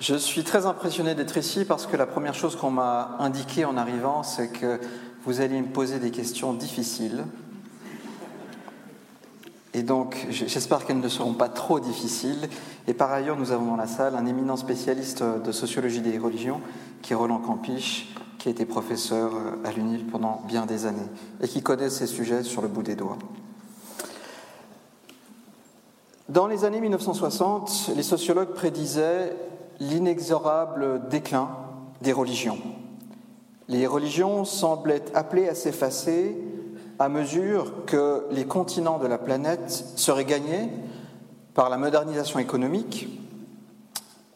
Je suis très impressionné d'être ici parce que la première chose qu'on m'a indiqué en arrivant, c'est que vous alliez me poser des questions difficiles. Et donc, j'espère qu'elles ne seront pas trop difficiles. Et par ailleurs, nous avons dans la salle un éminent spécialiste de sociologie des religions, qui est Roland Campiche, qui a été professeur à l'UNIL pendant bien des années et qui connaît ces sujets sur le bout des doigts. Dans les années 1960, les sociologues prédisaient l'inexorable déclin des religions. Les religions semblaient appelées à s'effacer à mesure que les continents de la planète seraient gagnés par la modernisation économique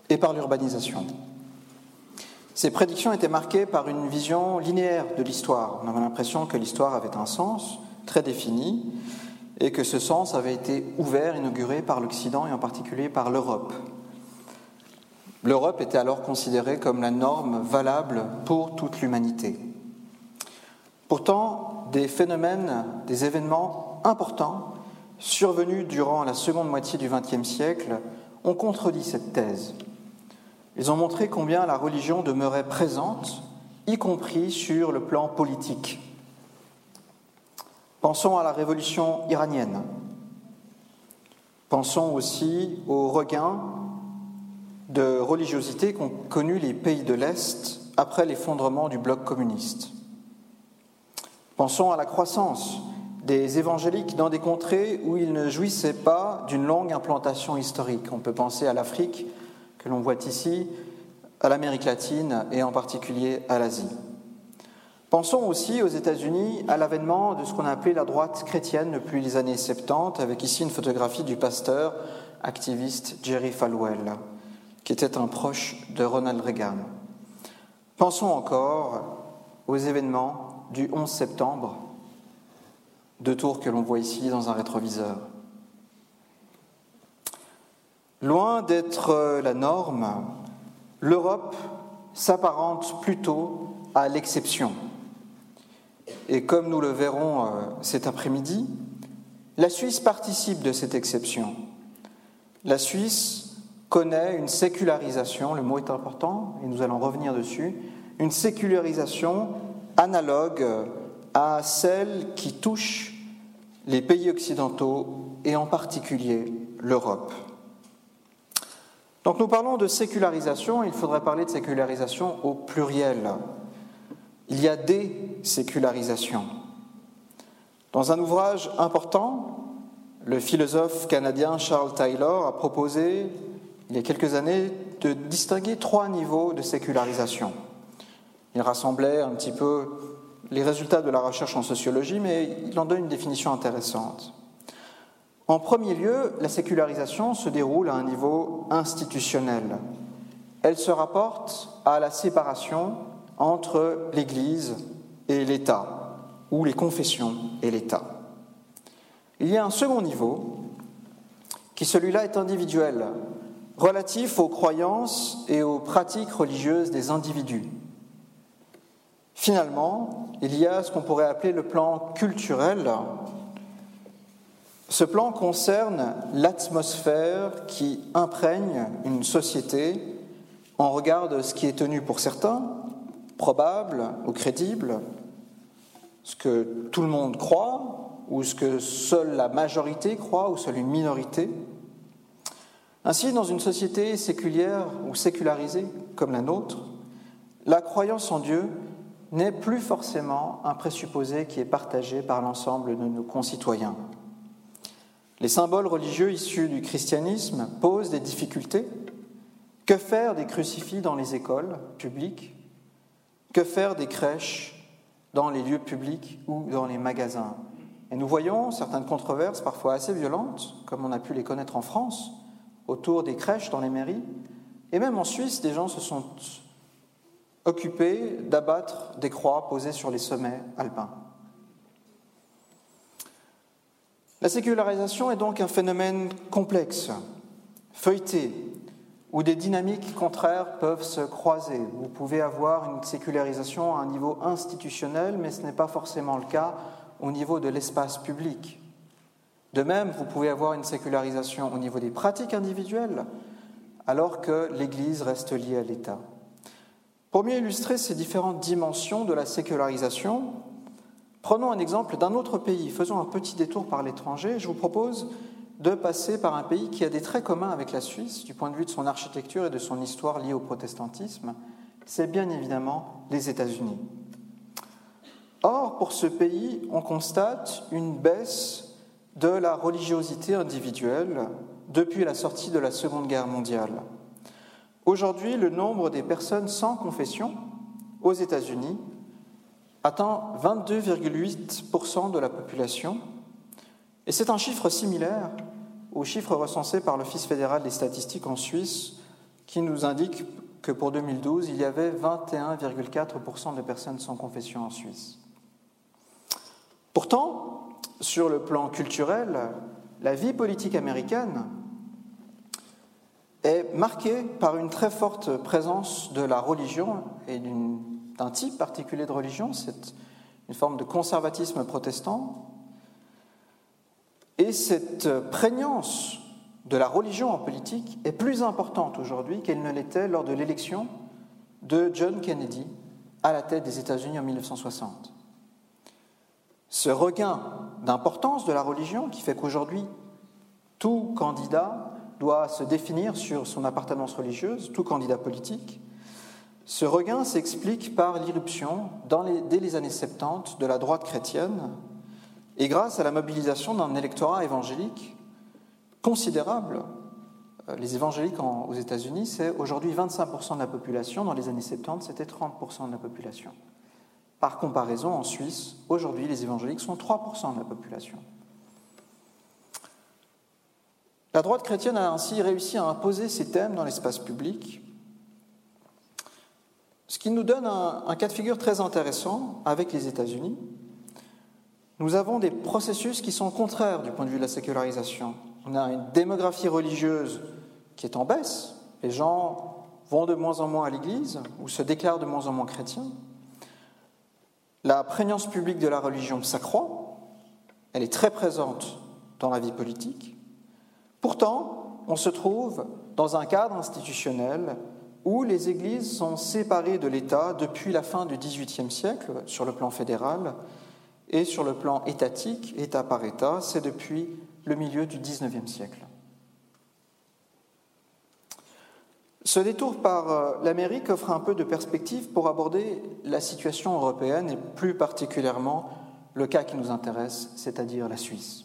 et par l'urbanisation. Ces prédictions étaient marquées par une vision linéaire de l'histoire. On avait l'impression que l'histoire avait un sens très défini et que ce sens avait été ouvert, inauguré par l'Occident et en particulier par l'Europe. L'Europe était alors considérée comme la norme valable pour toute l'humanité. Pourtant, des phénomènes, des événements importants survenus durant la seconde moitié du XXe siècle ont contredit cette thèse. Ils ont montré combien la religion demeurait présente, y compris sur le plan politique. Pensons à la révolution iranienne. Pensons aussi au regain de religiosité qu'ont connu les pays de l'Est après l'effondrement du bloc communiste. Pensons à la croissance des évangéliques dans des contrées où ils ne jouissaient pas d'une longue implantation historique. On peut penser à l'Afrique, que l'on voit ici, à l'Amérique latine et en particulier à l'Asie. Pensons aussi aux États-Unis à l'avènement de ce qu'on a appelé la droite chrétienne depuis les années 70, avec ici une photographie du pasteur activiste Jerry Falwell qui était un proche de Ronald Reagan. Pensons encore aux événements du 11 septembre, deux tours que l'on voit ici dans un rétroviseur. Loin d'être la norme, l'Europe s'apparente plutôt à l'exception. Et comme nous le verrons euh, cet après-midi, la Suisse participe de cette exception. La Suisse connaît une sécularisation, le mot est important et nous allons revenir dessus, une sécularisation analogue à celle qui touche les pays occidentaux et en particulier l'Europe. Donc nous parlons de sécularisation, il faudrait parler de sécularisation au pluriel. Il y a des sécularisations. Dans un ouvrage important, le philosophe canadien Charles Taylor a proposé il y a quelques années, de distinguer trois niveaux de sécularisation. Il rassemblait un petit peu les résultats de la recherche en sociologie, mais il en donne une définition intéressante. En premier lieu, la sécularisation se déroule à un niveau institutionnel. Elle se rapporte à la séparation entre l'Église et l'État, ou les confessions et l'État. Il y a un second niveau, qui celui-là est individuel, relatif aux croyances et aux pratiques religieuses des individus. Finalement, il y a ce qu'on pourrait appeler le plan culturel. Ce plan concerne l'atmosphère qui imprègne une société en regard de ce qui est tenu pour certains probable ou crédible, ce que tout le monde croit ou ce que seule la majorité croit ou seule une minorité. Ainsi, dans une société séculière ou sécularisée comme la nôtre, la croyance en Dieu n'est plus forcément un présupposé qui est partagé par l'ensemble de nos concitoyens. Les symboles religieux issus du christianisme posent des difficultés. Que faire des crucifix dans les écoles publiques? Que faire des crèches dans les lieux publics ou dans les magasins? Et nous voyons certaines controverses parfois assez violentes, comme on a pu les connaître en France, autour des crèches dans les mairies. Et même en Suisse, des gens se sont occupés d'abattre des croix posées sur les sommets alpins. La sécularisation est donc un phénomène complexe, feuilleté, où des dynamiques contraires peuvent se croiser. Vous pouvez avoir une sécularisation à un niveau institutionnel, mais ce n'est pas forcément le cas au niveau de l'espace public. De même, vous pouvez avoir une sécularisation au niveau des pratiques individuelles, alors que l'Église reste liée à l'État. Pour mieux illustrer ces différentes dimensions de la sécularisation, prenons un exemple d'un autre pays. Faisons un petit détour par l'étranger. Je vous propose de passer par un pays qui a des traits communs avec la Suisse du point de vue de son architecture et de son histoire liée au protestantisme. C'est bien évidemment les États-Unis. Or, pour ce pays, on constate une baisse de la religiosité individuelle depuis la sortie de la Seconde Guerre mondiale. Aujourd'hui, le nombre des personnes sans confession aux États-Unis atteint 22,8% de la population, et c'est un chiffre similaire au chiffre recensé par l'Office fédéral des statistiques en Suisse, qui nous indique que pour 2012, il y avait 21,4% de personnes sans confession en Suisse. Pourtant, sur le plan culturel, la vie politique américaine est marquée par une très forte présence de la religion et d'un type particulier de religion, c'est une forme de conservatisme protestant. Et cette prégnance de la religion en politique est plus importante aujourd'hui qu'elle ne l'était lors de l'élection de John Kennedy à la tête des États-Unis en 1960 ce regain d'importance de la religion qui fait qu'aujourd'hui, tout candidat doit se définir sur son appartenance religieuse, tout candidat politique, ce regain s'explique par l'irruption, dès les années 70, de la droite chrétienne et grâce à la mobilisation d'un électorat évangélique considérable. Euh, les évangéliques aux États-Unis, c'est aujourd'hui 25% de la population, dans les années 70, c'était 30% de la population. Par comparaison, en Suisse, aujourd'hui, les évangéliques sont 3% de la population. La droite chrétienne a ainsi réussi à imposer ces thèmes dans l'espace public, ce qui nous donne un, cas de figure très intéressant avec les États-Unis. Nous avons des processus qui sont contraires du point de vue de la sécularisation. On a une démographie religieuse qui est en baisse. Les gens vont de moins en moins à l'Église ou se déclarent de moins en moins chrétiens. La prégnance publique de la religion s'accroît, elle est très présente dans la vie politique. Pourtant, on se trouve dans un cadre institutionnel où les églises sont séparées de l'État depuis la fin du XVIIIe siècle sur le plan fédéral et sur le plan étatique, État par État, c'est depuis le milieu du XIXe siècle. Ce détour par euh, l'Amérique offre un peu de perspective pour aborder la situation européenne et plus particulièrement le cas qui nous intéresse, c'est-à-dire la Suisse.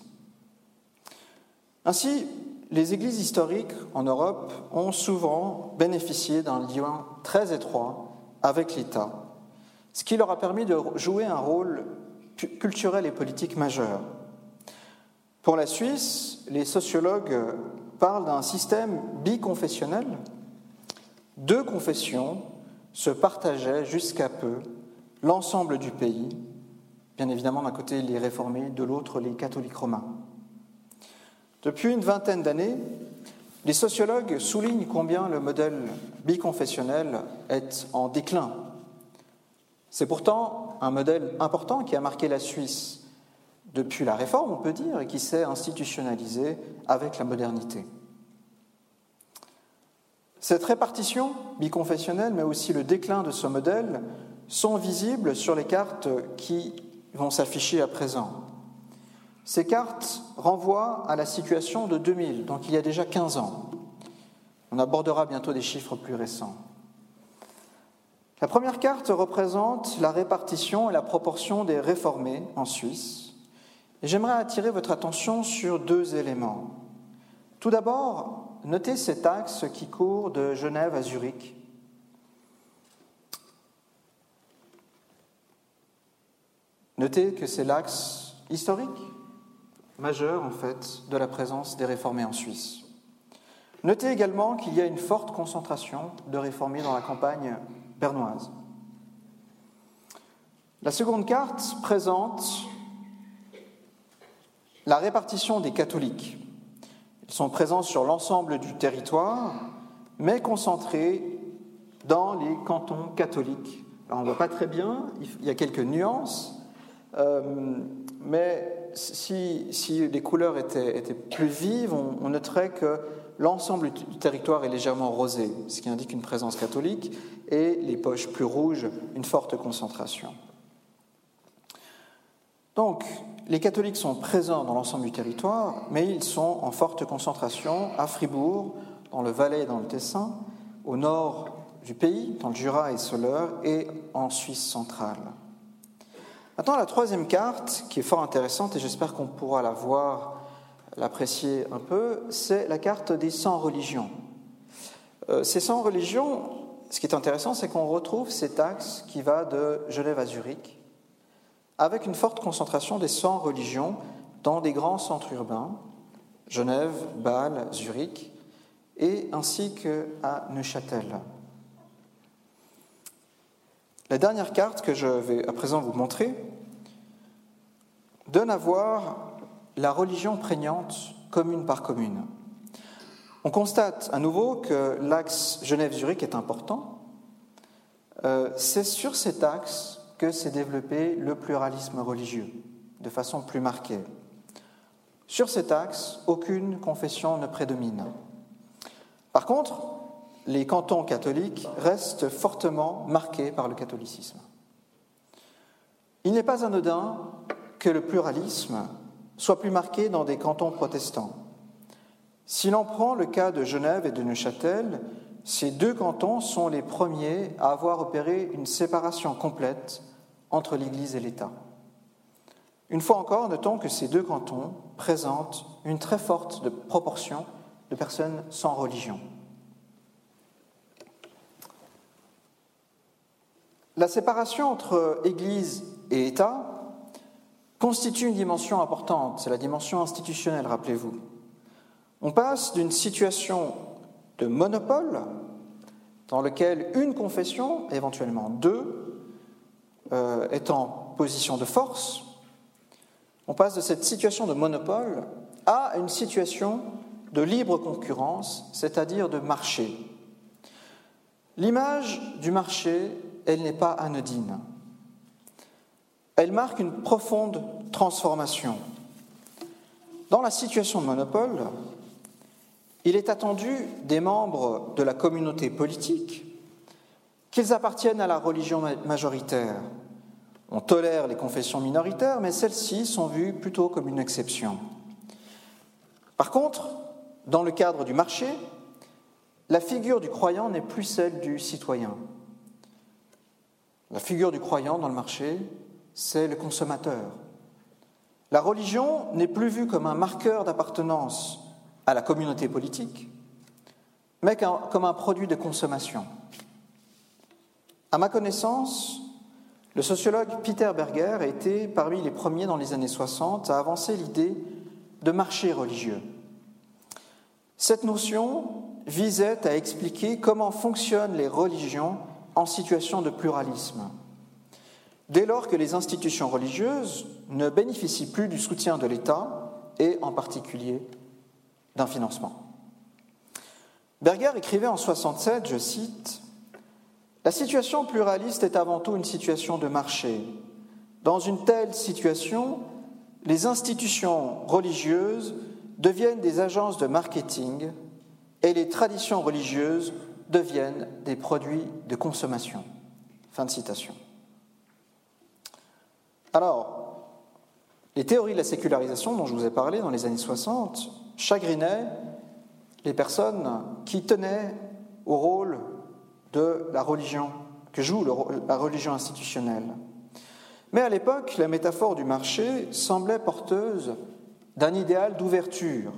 Ainsi, les églises historiques en Europe ont souvent bénéficié d'un lien très étroit avec l'État, ce qui leur a permis de jouer un rôle culturel et politique majeur. Pour la Suisse, les sociologues parlent d'un système biconfessionnel deux confessions se partageaient jusqu'à peu l'ensemble du pays, bien évidemment d'un côté les réformés, de l'autre les catholiques romains. Depuis une vingtaine d'années, les sociologues soulignent combien le modèle biconfessionnel est en déclin. C'est pourtant un modèle important qui a marqué la Suisse depuis la réforme, on peut dire, et qui s'est institutionnalisé avec la modernité. Cette répartition biconfessionnelle, mais aussi le déclin de ce modèle, sont visibles sur les cartes qui vont s'afficher à présent. Ces cartes renvoient à la situation de 2000, donc il y a déjà 15 ans. On abordera bientôt des chiffres plus récents. La première carte représente la répartition et la proportion des réformés en Suisse. J'aimerais attirer votre attention sur deux éléments. Tout d'abord, notez cet axe qui court de Genève à Zurich. Notez que c'est l'axe historique majeur, en fait, de la présence des réformés en Suisse. Notez également qu'il y a une forte concentration de réformés dans la campagne bernoise. La seconde carte présente la répartition des catholiques sont présents sur l'ensemble du territoire, mais concentrés dans les cantons catholiques. Alors on ne voit pas très bien, il y a quelques nuances, euh, mais si, les couleurs étaient, plus vives, on, noterait que l'ensemble du territoire est légèrement rosé, ce qui indique une présence catholique, et les poches plus rouges, une forte concentration. Donc, les catholiques sont présents dans l'ensemble du territoire, mais ils sont en forte concentration à Fribourg, dans le Valais et dans le Tessin, au nord du pays, dans le Jura et Soleure, et en Suisse centrale. Maintenant, la troisième carte, qui est fort intéressante, et j'espère qu'on pourra la voir, l'apprécier un peu, c'est la carte des 100 religions. Euh, ces 100 religions, ce qui est intéressant, c'est qu'on retrouve cet axe qui va de Genève à Zurich, avec une forte concentration des 100 religions dans des grands centres urbains, Genève, Bâle, Zurich, et ainsi qu'à Neuchâtel. La dernière carte que je vais à présent vous montrer donne à voir la religion prégnante commune par commune. On constate à nouveau que l'axe Genève-Zurich est important. Euh, c'est sur cet axe que s'est développé le pluralisme religieux de façon plus marquée. Sur cet axe, aucune confession ne prédomine. Par contre, les cantons catholiques restent fortement marqués par le catholicisme. Il n'est pas anodin que le pluralisme soit plus marqué dans des cantons protestants. Si l'on prend le cas de Genève et de Neuchâtel, ces deux cantons sont les premiers à avoir opéré une séparation complète entre l'Église et l'État. Une fois encore, notons que ces deux cantons présentent une très forte proportion de personnes sans religion. La séparation entre Église et État constitue une dimension importante, c'est la dimension institutionnelle, rappelez-vous. On passe d'une situation de monopole, dans lequel une confession, éventuellement deux, euh, est en position de force, on passe de cette situation de monopole à une situation de libre concurrence, c'est-à-dire de marché. L'image du marché elle n'est pas anodine. Elle marque une profonde transformation. Dans la situation de monopole, il est attendu des membres de la communauté politique qu'ils appartiennent à la religion majoritaire. On tolère les confessions minoritaires, mais celles-ci sont vues plutôt comme une exception. Par contre, dans le cadre du marché, la figure du croyant n'est plus celle du citoyen. La figure du croyant dans le marché, c'est le consommateur. La religion n'est plus vue comme un marqueur d'appartenance à la communauté politique, mais comme un produit de consommation. À ma connaissance, le sociologue Peter Berger a été parmi les premiers dans les années 60 à avancer l'idée de marché religieux. Cette notion visait à expliquer comment fonctionnent les religions en situation de pluralisme. Dès lors que les institutions religieuses ne bénéficient plus du soutien de l'État et en particulier d'un financement. Berger écrivait en 67, je cite, La situation pluraliste est avant tout une situation de marché. Dans une telle situation, les institutions religieuses deviennent des agences de marketing et les traditions religieuses deviennent des produits de consommation. Fin de citation. Alors, les théories de la sécularisation dont je vous ai parlé dans les années 60 chagrinaient les personnes qui tenaient au rôle de la religion, que joue la religion institutionnelle. Mais à l'époque, la métaphore du marché semblait porteuse d'un idéal d'ouverture.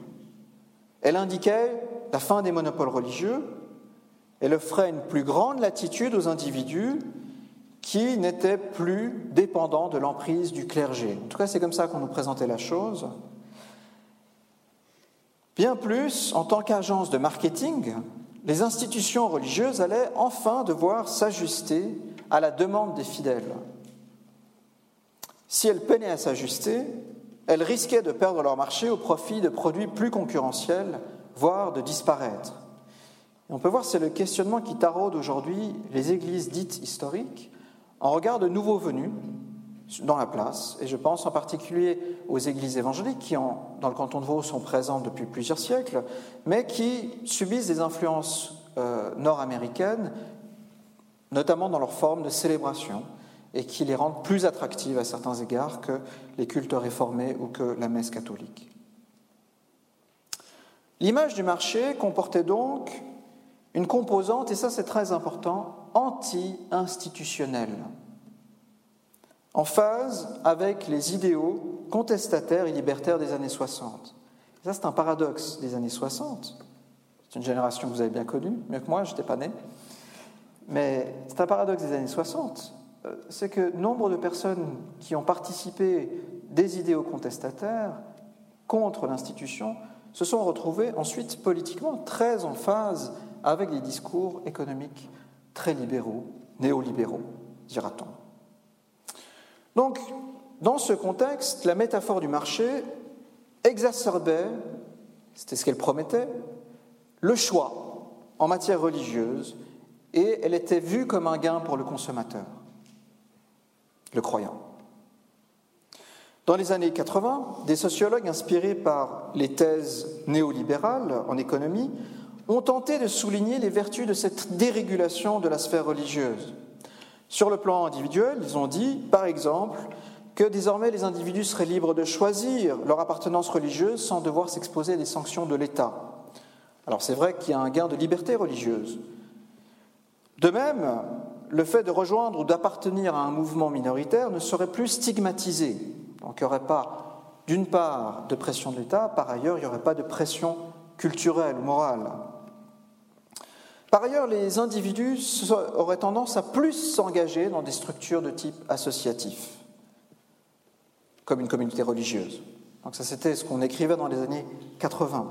Elle indiquait la fin des monopoles religieux elle offrait une plus grande latitude aux individus qui n'étaient plus dépendants de l'emprise du clergé. En tout cas, c'est comme ça qu'on nous présentait la chose. Bien plus, en tant qu'agence de marketing, les institutions religieuses allaient enfin devoir s'ajuster à la demande des fidèles. Si elles peinaient à s'ajuster, elles risquaient de perdre leur marché au profit de produits plus concurrentiels, voire de disparaître on peut voir c'est le questionnement qui taraude aujourd'hui les églises dites historiques en regard de nouveaux venus dans la place, et je pense en particulier aux églises évangéliques qui, dans le canton de Vaud, sont présentes depuis plusieurs siècles, mais qui subissent des influences euh, nord-américaines, notamment dans leur forme de célébration, et qui les rendent plus attractives à certains égards que les cultes réformés ou que la messe catholique. L'image du marché comportait donc une composante, et ça c'est très important, anti-institutionnelle, en phase avec les idéaux contestataires et libertaires des années 60. ça c'est un paradoxe des années 60. C'est une génération que vous avez bien connue, mieux que moi, je n'étais pas né. Mais c'est un paradoxe des années 60. Euh, c'est que nombre de personnes qui ont participé des idéaux contestataires contre l'institution se sont retrouvées ensuite politiquement très en phase avec des discours économiques très libéraux, néolibéraux, dira-t-on. Donc, dans ce contexte, la métaphore du marché exacerbait, c'était ce qu'elle promettait, le choix en matière religieuse et elle était vue comme un gain pour le consommateur, le croyant. Dans les années 80, des sociologues inspirés par les thèses néolibérales en économie ont tenté de souligner les vertus de cette dérégulation de la sphère religieuse. Sur le plan individuel, ils ont dit, par exemple, que désormais les individus seraient libres de choisir leur appartenance religieuse sans devoir s'exposer à des sanctions de l'État. Alors c'est vrai qu'il y a un gain de liberté religieuse. De même, le fait de rejoindre ou d'appartenir à un mouvement minoritaire ne serait plus stigmatisé. Donc il n'y aurait pas, d'une part, de pression de l'État, par ailleurs, il n'y aurait pas de pression culturelle ou morale. Par ailleurs, les individus auraient tendance à plus s'engager dans des structures de type associatif, comme une communauté religieuse. Donc ça, c'était ce qu'on écrivait dans les années 80.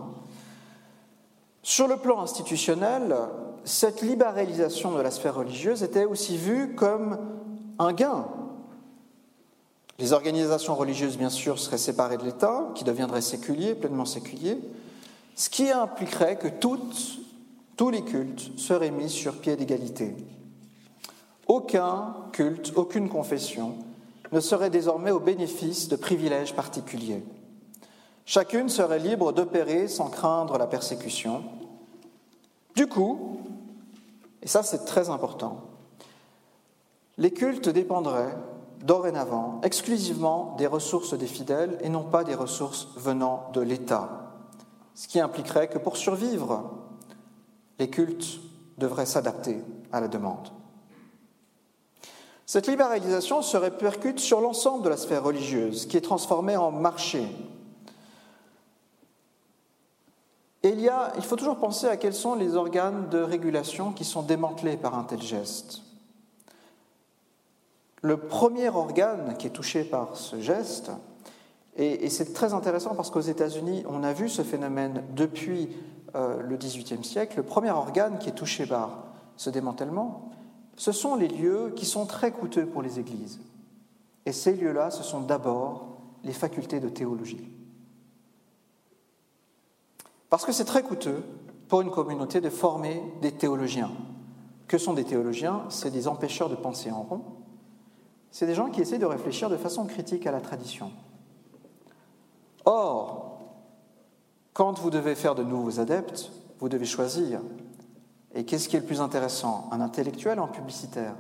Sur le plan institutionnel, cette libéralisation de la sphère religieuse était aussi vue comme un gain. Les organisations religieuses, bien sûr, seraient séparées de l'État, qui deviendrait séculier, pleinement séculier, ce qui impliquerait que toutes tous les cultes seraient mis sur pied d'égalité. Aucun culte, aucune confession ne serait désormais au bénéfice de privilèges particuliers. Chacune serait libre d'opérer sans craindre la persécution. Du coup, et ça c'est très important, les cultes dépendraient dorénavant exclusivement des ressources des fidèles et non pas des ressources venant de l'État, ce qui impliquerait que pour survivre, les cultes devraient s'adapter à la demande. Cette libéralisation se répercute sur l'ensemble de la sphère religieuse, qui est transformée en marché. Il, faut toujours penser à quels sont les organes de régulation qui sont démantelés par un tel geste. Le premier organe qui est touché par ce geste, et c'est très intéressant parce qu'aux États-Unis, on a vu ce phénomène depuis euh, le XVIIIe siècle, le premier organe qui est touché par ce démantèlement, ce sont les lieux qui sont très coûteux pour les églises. Et ces lieux-là, ce sont d'abord les facultés de théologie. Parce que c'est très coûteux pour une communauté de former des théologiens. Que sont des théologiens? C'est des empêcheurs de penser en rond. C'est des gens qui essaient de réfléchir de façon critique à la tradition. Or, quand vous devez faire de nouveaux adeptes, vous devez choisir. Et qu'est-ce qui est le plus intéressant? Un intellectuel ou un publicitaire?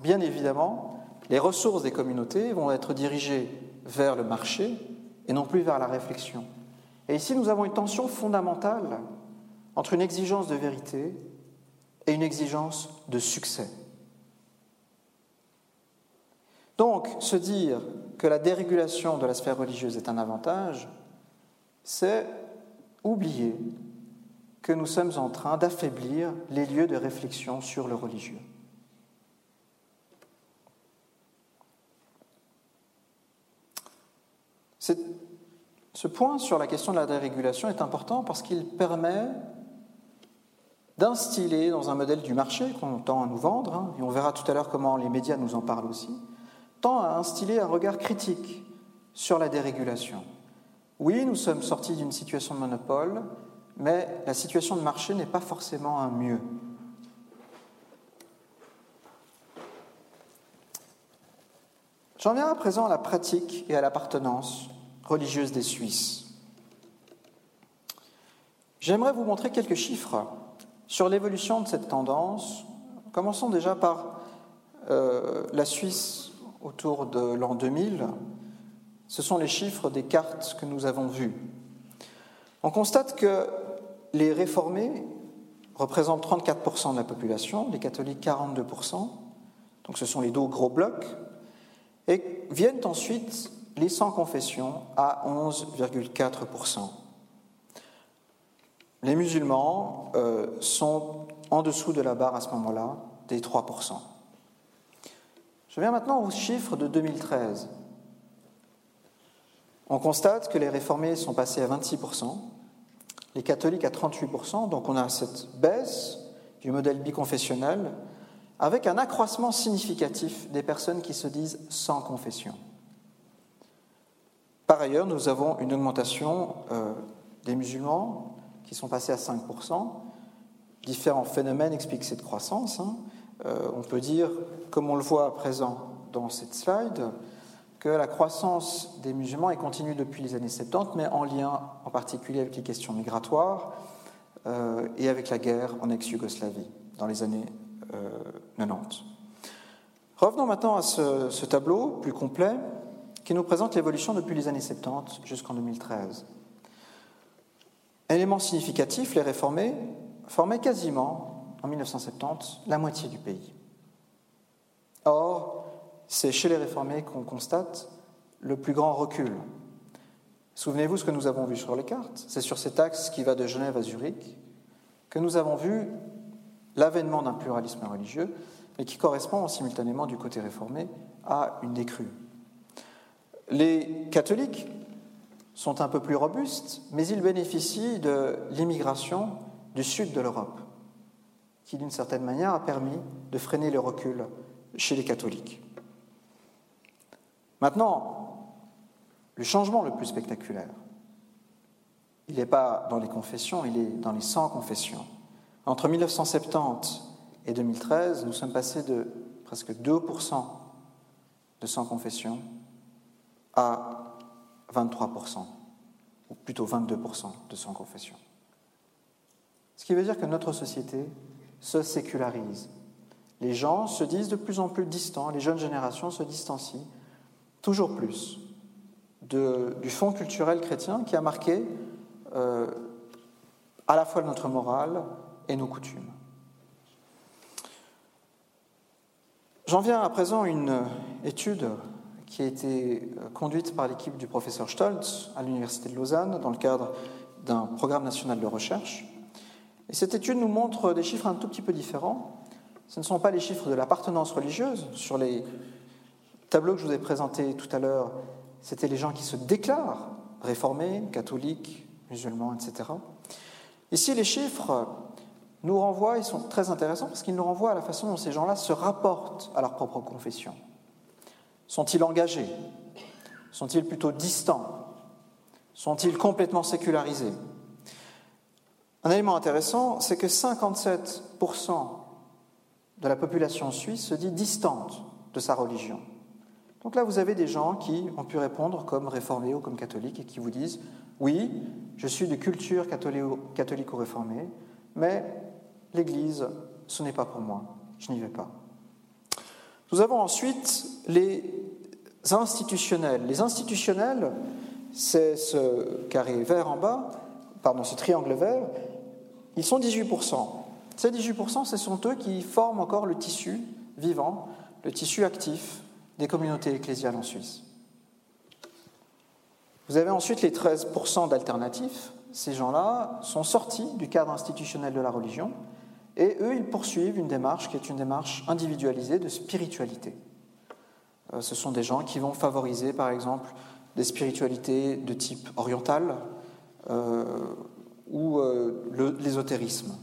Bien évidemment, les ressources des communautés vont être dirigées vers le marché et non plus vers la réflexion. Et ici, nous avons une tension fondamentale entre une exigence de vérité et une exigence de succès. Donc, se dire que la dérégulation de la sphère religieuse est un avantage, c'est oublier que nous sommes en train d'affaiblir les lieux de réflexion sur le religieux. Ce point sur la question de la dérégulation est important parce qu'il permet d'instiller dans un modèle du marché qu'on tend à nous vendre, hein, et on verra tout à l'heure comment les médias nous en parlent aussi, à instiller un regard critique sur la dérégulation. Oui, nous sommes sortis d'une situation de monopole, mais la situation de marché n'est pas forcément un mieux. J'en viens à présent à la pratique et à l'appartenance religieuse des Suisses. J'aimerais vous montrer quelques chiffres sur l'évolution de cette tendance. Commençons déjà par euh, la Suisse autour de l'an 2000. Ce sont les chiffres des cartes que nous avons vues. On constate que les réformés représentent 34% de la population, les catholiques 42%, donc ce sont les deux gros blocs, et viennent ensuite les sans confession à 11,4%. Les musulmans euh, sont en dessous de la barre à ce moment-là des 3%. Je viens maintenant aux chiffres de 2013. On constate que les réformés sont passés à 26%, les catholiques à 38%, donc on a cette baisse du modèle biconfessionnel avec un accroissement significatif des personnes qui se disent sans confession. Par ailleurs, nous avons une augmentation euh, des musulmans qui sont passés à 5%. Différents phénomènes expliquent cette croissance. Hein. Euh, on peut dire, comme on le voit à présent dans cette slide, que la croissance des musulmans est continue depuis les années 70, mais en lien en particulier avec les questions migratoires euh, et avec la guerre en ex-Yougoslavie dans les années 90. Revenons maintenant à ce tableau plus complet qui nous présente l'évolution depuis les années 70 jusqu'en 2013. Élément significatif, les réformés formaient quasiment, en 1970, la moitié du pays. Or, c'est chez les réformés qu'on constate le plus grand recul. Souvenez-vous ce que nous avons vu sur les cartes. C'est sur cet axe qui va de Genève à Zurich que nous avons vu l'avènement d'un pluralisme religieux, et qui correspond simultanément du côté réformé à une décrue. Les catholiques sont un peu plus robustes, mais ils bénéficient de l'immigration du sud de l'Europe, qui d'une certaine manière a permis de freiner le recul chez les catholiques. Maintenant, le changement le plus spectaculaire, il n'est pas dans les confessions, il est dans les sans confessions. Entre 1970 et 2013, nous sommes passés de presque 2% de sans confessions à 23%, ou plutôt 22% de sans confession. Ce qui veut dire que notre société se sécularise. Les gens se disent de plus en plus distants, les jeunes générations se distancient toujours plus du fond culturel chrétien qui a marqué euh, à la fois notre morale et nos coutumes. J'en viens à présent à une étude qui a été euh, conduite par l'équipe du professeur Stoltz à l'Université de Lausanne dans le cadre d'un programme national de recherche. Et cette étude nous montre des chiffres un tout petit peu différents. Ce ne sont pas les chiffres de l'appartenance religieuse. Sur les tableaux que je vous ai présentés tout à l'heure, c'était les gens qui se déclarent réformés, catholiques, musulmans, etc. Ici, les chiffres nous renvoient, ils sont très intéressants parce qu'ils nous renvoient à la façon dont ces gens-là se rapportent à leur propre confession. Sont-ils engagés? Sont-ils plutôt distants? Sont-ils complètement sécularisés? Un élément intéressant, c'est que 57% de la population suisse se dit distante de sa religion. Donc là, vous avez des gens qui ont pu répondre comme réformés ou comme catholiques et qui vous disent Oui, je suis de culture catholique ou réformée, mais l'Église, ce n'est pas pour moi, je n'y vais pas. Nous avons ensuite les institutionnels. Les institutionnels, c'est ce carré vert en bas, pardon, ce triangle vert, ils sont 18%. Ces 18%, ce sont eux qui forment encore le tissu vivant, le tissu actif des communautés ecclésiales en Suisse. Vous avez ensuite les 13% d'alternatifs. Ces gens-là sont sortis du cadre institutionnel de la religion et eux, ils poursuivent une démarche qui est une démarche individualisée de spiritualité. Euh, ce sont des gens qui vont favoriser, par exemple, des spiritualités de type oriental euh, ou euh, l'ésotérisme.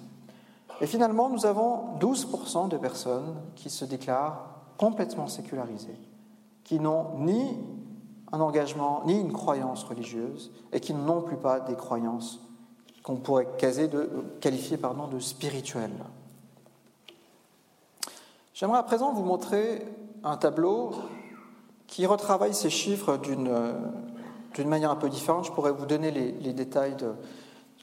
Et finalement, nous avons 12% de personnes qui se déclarent complètement sécularisées, qui n'ont ni un engagement, ni une croyance religieuse, et qui n'ont plus pas des croyances qu'on pourrait qualifier de spirituel. J'aimerais à présent vous montrer un tableau qui retravaille ces chiffres d'une manière un peu différente. Je pourrais vous donner les, détails de,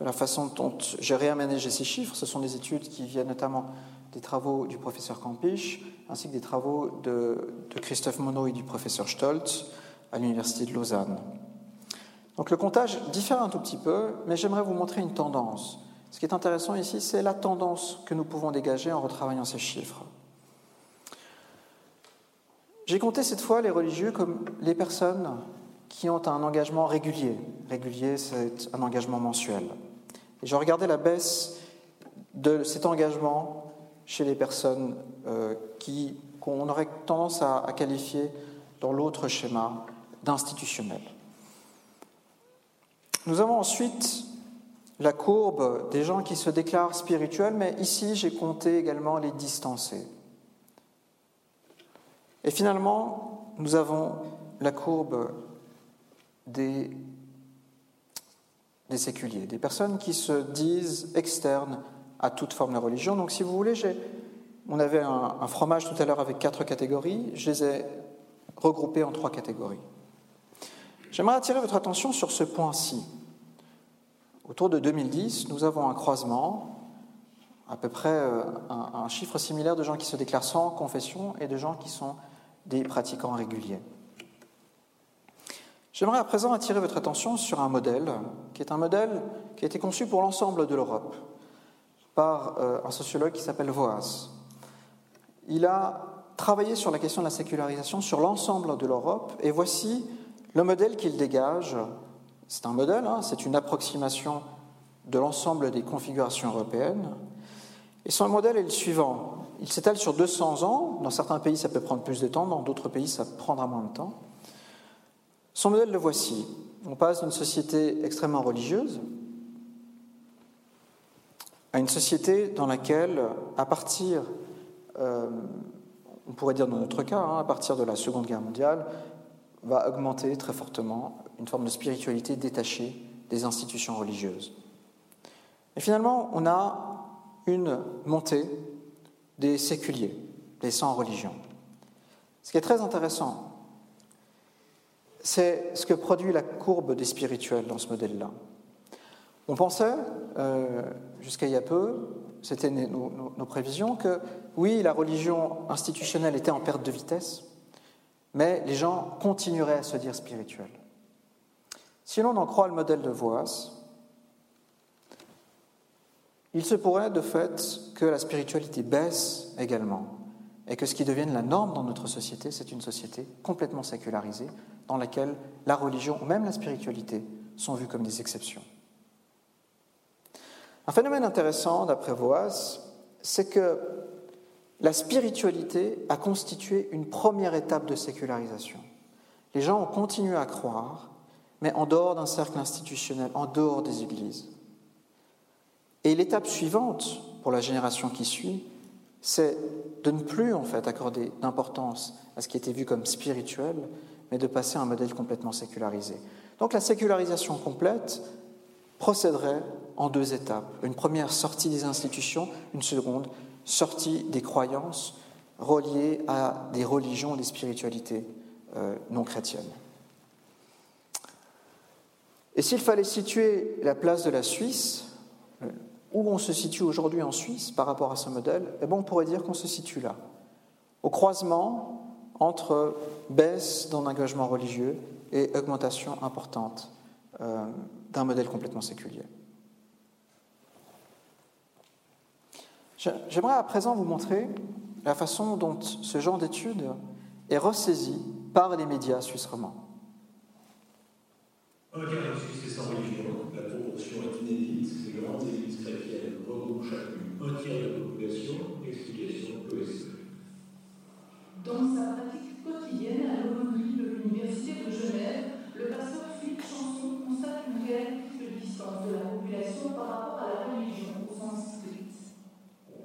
la façon dont j'ai réaménagé ces chiffres. Ce sont des études qui viennent notamment des travaux du professeur Campiche, ainsi que des travaux de, de Christophe Monod et du professeur Stoltz à l'Université de Lausanne. Donc le comptage diffère un tout petit peu, mais j'aimerais vous montrer une tendance. Ce qui est intéressant ici, c'est la tendance que nous pouvons dégager en retravaillant ces chiffres. J'ai compté cette fois les religieux comme les personnes qui ont un engagement régulier. Régulier, c'est un engagement mensuel. Et je regardais la baisse de cet engagement chez les personnes euh, qu'on aurait tendance à, à qualifier dans l'autre schéma d'institutionnel. Nous avons ensuite la courbe des gens qui se déclarent spirituels, mais ici j'ai compté également les distancés. Et finalement, nous avons la courbe des, des séculiers, des personnes qui se disent externes à toute forme de religion. Donc si vous voulez, on avait un, fromage tout à l'heure avec quatre catégories, je les ai regroupés en trois catégories. J'aimerais attirer votre attention sur ce point-ci. Autour de 2010, nous avons un croisement, à peu près euh, un, chiffre similaire de gens qui se déclarent sans confession et de gens qui sont des pratiquants réguliers. J'aimerais à présent attirer votre attention sur un modèle qui est un modèle qui a été conçu pour l'ensemble de l'Europe par euh, un sociologue qui s'appelle Voas. Il a travaillé sur la question de la sécularisation sur l'ensemble de l'Europe et voici le modèle qu'il dégage, c'est un modèle, hein, c'est une approximation de l'ensemble des configurations européennes. Et son modèle est le suivant. Il s'étale sur 200 ans. Dans certains pays, ça peut prendre plus de temps. Dans d'autres pays, ça prendra moins de temps. Son modèle, le voici. On passe d'une société extrêmement religieuse à une société dans laquelle, à partir, euh, on pourrait dire dans notre cas, hein, à partir de la Seconde Guerre mondiale, va augmenter très fortement une forme de spiritualité détachée des institutions religieuses. Et finalement, on a une montée des séculiers, des sans religion. Ce qui est très intéressant, c'est ce que produit la courbe des spirituels dans ce modèle-là. On pensait, euh, jusqu'à il y a peu, c'était nos, prévisions, que oui, la religion institutionnelle était en perte de vitesse, mais les gens continueraient à se dire spirituels. Si l'on en croit le modèle de Voas, il se pourrait de fait que la spiritualité baisse également et que ce qui devienne la norme dans notre société, c'est une société complètement sécularisée dans laquelle la religion ou même la spiritualité sont vues comme des exceptions. Un phénomène intéressant, d'après Voas, c'est que la spiritualité a constitué une première étape de sécularisation. Les gens ont continué à croire, mais en dehors d'un cercle institutionnel, en dehors des églises. Et l'étape suivante, pour la génération qui suit, c'est de ne plus en fait accorder d'importance à ce qui était vu comme spirituel, mais de passer à un modèle complètement sécularisé. Donc la sécularisation complète procéderait en deux étapes. Une première sortie des institutions, une seconde sortie des croyances reliées à des religions, des spiritualités euh, non chrétiennes. Et s'il fallait situer la place de la Suisse, où on se situe aujourd'hui en Suisse par rapport à ce modèle, eh bien on pourrait dire qu'on se situe là, au croisement entre baisse d'un engagement religieux et augmentation importante euh, d'un modèle complètement séculier. J'aimerais à présent vous montrer la façon dont ce genre d'étude est ressaisi par les médias suisses de Suisse sans est inédite. Tiers de la population. Explication PSE. Dans sa pratique quotidienne à l'aumônerie de l'Université de Genève, le pasteur Philippe Chanson constate une réelle de distance de la population par rapport à la religion au sens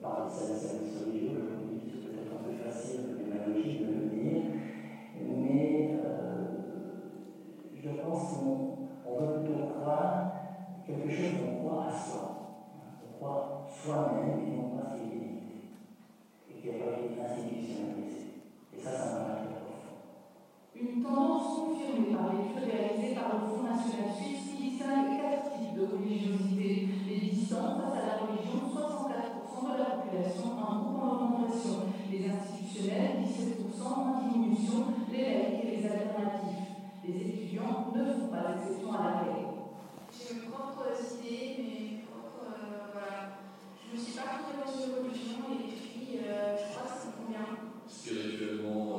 parler soi-même et non pas. Et qui a pas. Et ça, ça m'a très profond. Une confirmée par l'étude réalisée par le Fonds national suisse qui distingue quatre types de religiosité. Les distants face à la religion, 64% de la population en en augmentation. Les institutionnels, 17% en diminution. Les laïcs et les alternatifs. Les étudiants ne font pas exception à la règle. J'ai propres. euh, voilà. Je crois que convient. Spirituellement,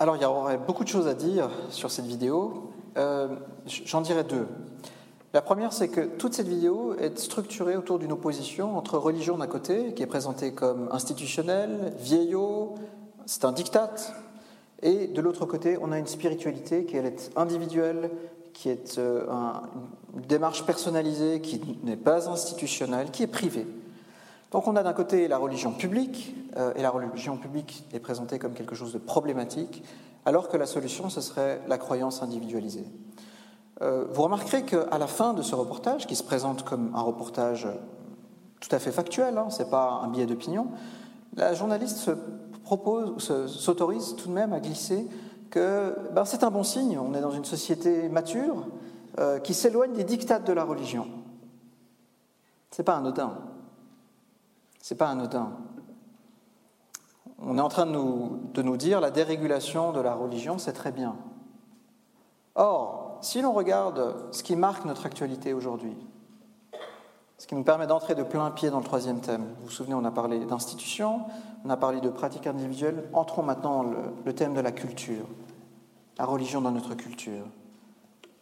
Alors, il y aurait beaucoup de choses à dire sur cette vidéo. Euh, J'en dirais deux. La première, c'est que toute cette vidéo est structurée autour d'une opposition entre religion d'un côté, qui est présentée comme institutionnelle, vieillot, c'est un diktat, et de l'autre côté, on a une spiritualité qui est individuelle, qui est euh, un- une démarche personnalisée, qui n'est pas institutionnelle, qui est privée. Donc on a d'un côté la religion publique, euh, et la religion publique est présentée comme quelque chose de problématique, alors que la solution, ce serait la croyance individualisée. Euh, vous remarquerez qu'à la fin de ce reportage, qui se présente comme un reportage tout à fait factuel, hein, ce n'est pas un billet d'opinion, la journaliste s'autorise tout de même à glisser que ben, c'est un bon signe, on est dans une société mature euh, qui s'éloigne des dictats de la religion. C'est pas anodin. C'est pas anodin. On est en train de nous, de nous dire la dérégulation de la religion, c'est très bien. Or, si l'on regarde ce qui marque notre actualité aujourd'hui, ce qui nous permet d'entrer de plein pied dans le troisième thème, vous vous souvenez, on a parlé d'institutions, on a parlé de pratiques individuelles, entrons maintenant dans le, le thème de la culture, la religion dans notre culture.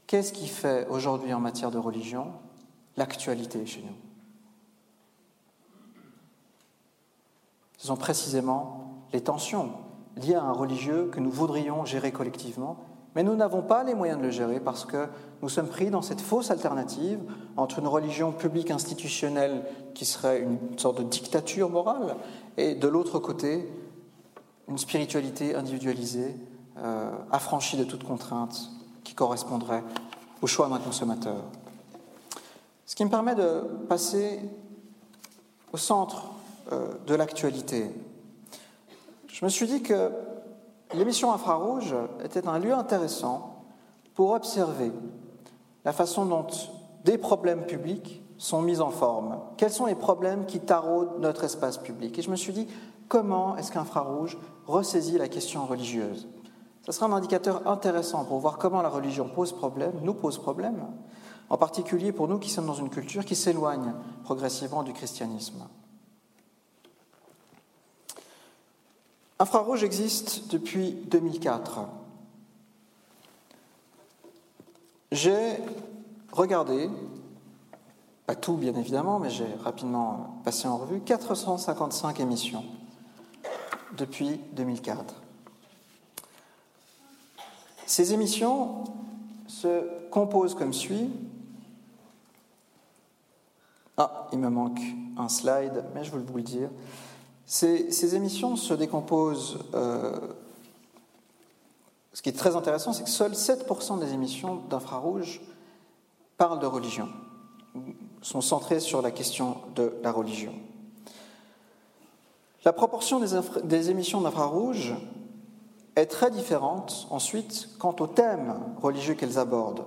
Qu'est-ce qui fait aujourd'hui en matière de religion l'actualité chez nous? Ce sont précisément les tensions liées à un religieux que nous voudrions gérer collectivement, mais nous n'avons pas les moyens de le gérer parce que nous sommes pris dans cette fausse alternative entre une religion publique institutionnelle qui serait une sorte de dictature morale et de l'autre côté une spiritualité individualisée, euh, affranchie de toute contrainte qui correspondrait au choix d'un consommateur. Ce qui me permet de passer au centre euh, de l'actualité. Je me suis dit que l'émission Infrarouge était un lieu intéressant pour observer la façon dont des problèmes publics sont mis en forme. Quels sont les problèmes qui taraudent notre espace public? Et je me suis dit, comment est-ce qu'Infrarouge ressaisit la question religieuse? Ce sera un indicateur intéressant pour voir comment la religion pose problème, nous pose problème, en particulier pour nous qui sommes dans une culture qui s'éloigne progressivement du christianisme. Infrarouge existe depuis 2004. J'ai regardé, pas tout bien évidemment, mais j'ai rapidement passé en revue 455 émissions depuis 2004. Ces émissions se composent comme suit. Ah, il me manque un slide, mais je veux vous le dire. Ces, émissions se décomposent. euh, ce qui est très intéressant, c'est que seuls 7% des émissions d'infrarouge parlent de religion, sont centrées sur la question de la religion. La proportion des, des émissions d'infrarouge est très différente ensuite quant au thème religieux qu'elles abordent.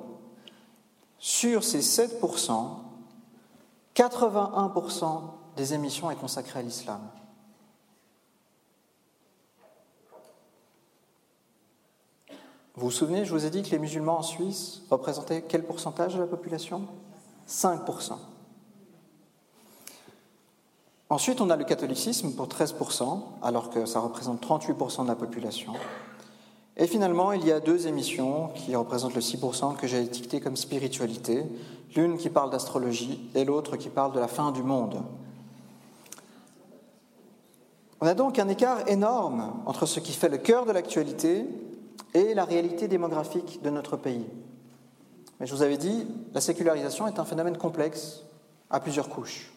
Sur ces 7%, 81% des émissions est consacrée à l'islam. Vous vous souvenez, je vous ai dit que les musulmans en Suisse représentaient quel pourcentage de la population? 5%. Ensuite, on a le catholicisme pour 13%, alors que ça représente 38% de la population. Et finalement, il y a deux émissions qui représentent le 6% que j'ai étiqueté comme spiritualité, l'une qui parle d'astrologie et l'autre qui parle de la fin du monde. On a donc un écart énorme entre ce qui fait le cœur de l'actualité et la réalité démographique de notre pays. Mais je vous avais dit, la sécularisation est un phénomène complexe à plusieurs couches.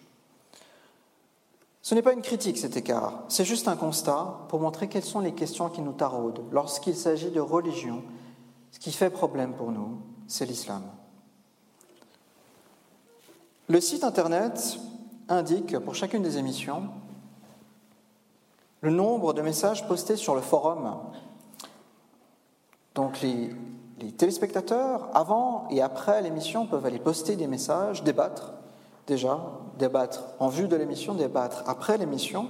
Ce n'est pas une critique cet écart, c'est juste un constat pour montrer quelles sont les questions qui nous taraudent lorsqu'il s'agit de religion. Ce qui fait problème pour nous, c'est l'islam. Le site internet indique pour chacune des émissions le nombre de messages postés sur le forum. Donc les, téléspectateurs, avant et après l'émission, peuvent aller poster des messages, débattre déjà, débattre en vue de l'émission, débattre après l'émission.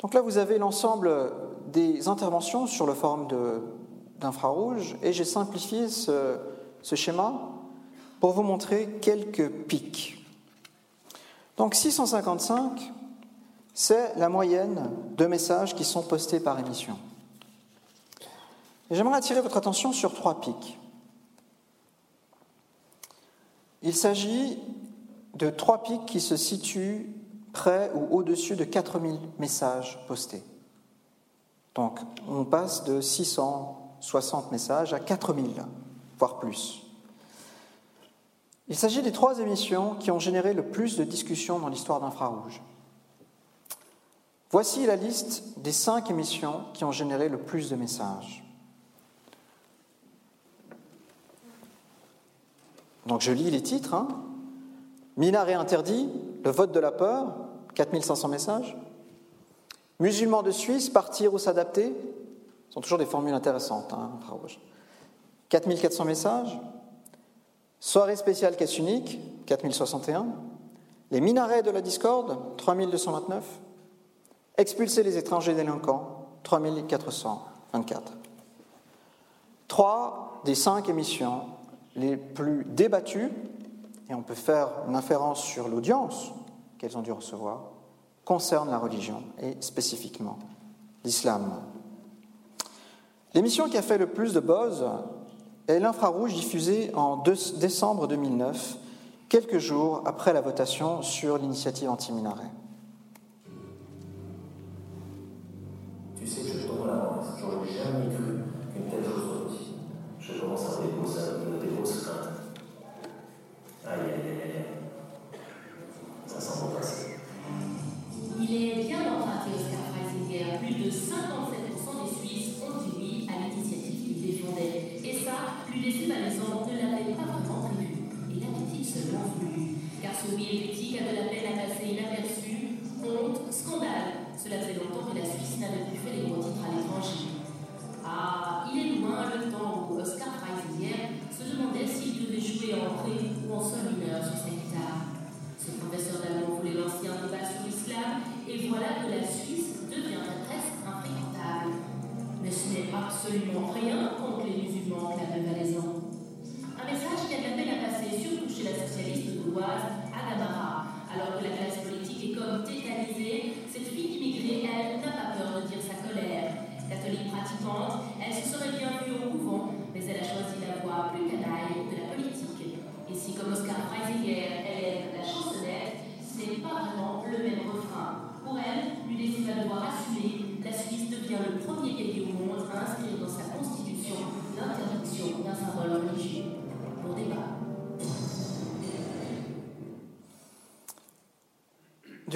Donc là, vous avez l'ensemble des interventions sur le forum d'infrarouge et j'ai simplifié ce, ce schéma pour vous montrer quelques pics. Donc 655, c'est la moyenne de messages qui sont postés par émission. J'aimerais attirer votre attention sur trois pics. Il s'agit de trois pics qui se situent près ou au-dessus de 4000 messages postés. Donc on passe de 660 messages à 4000, voire plus. Il s'agit des trois émissions qui ont généré le plus de discussions dans l'histoire d'Infrarouge. Voici la liste des cinq émissions qui ont généré le plus de messages. Donc je lis les titres. Hein. Minaret interdit, le vote de la peur, 4500 messages. Musulmans de Suisse, partir ou s'adapter, ce sont toujours des formules intéressantes. Hein, 4400 messages. Soirée spéciale caisse unique, 4061. Les minarets de la discorde, 3229. Expulser les étrangers délinquants, 3424. Trois des cinq émissions les plus débattues, et on peut faire une inférence sur l'audience qu'elles ont dû recevoir, concernent la religion et spécifiquement l'islam. L'émission qui a fait le plus de buzz est l'infrarouge diffusée en décembre 2009, quelques jours après la votation sur l'initiative anti-minaret. Je à avoir Aïe, aïe, aïe. Ça sent passer. Il est bien emprunté Oscar Freisinger. Plus de 57% des Suisses ont dit à l'initiative qu'il défendait. Et ça, plus des Valaisans ne l'avaient pas vraiment prévu. Et l'avait-il seulement voulu Car ce oui helvétique a de la peine à passer inaperçu. Honte, scandale. Cela faisait longtemps que la Suisse n'avait plus fait les gros titres à l'étranger. Ah, il est loin le temps où Oscar Freisinger se demandait s'il devait jouer en pré Ce professeur d'allemand voulait lancer un débat sur l'islam, et voilà que la Suisse devient presque infréquentable. Mais ce n'est absolument rien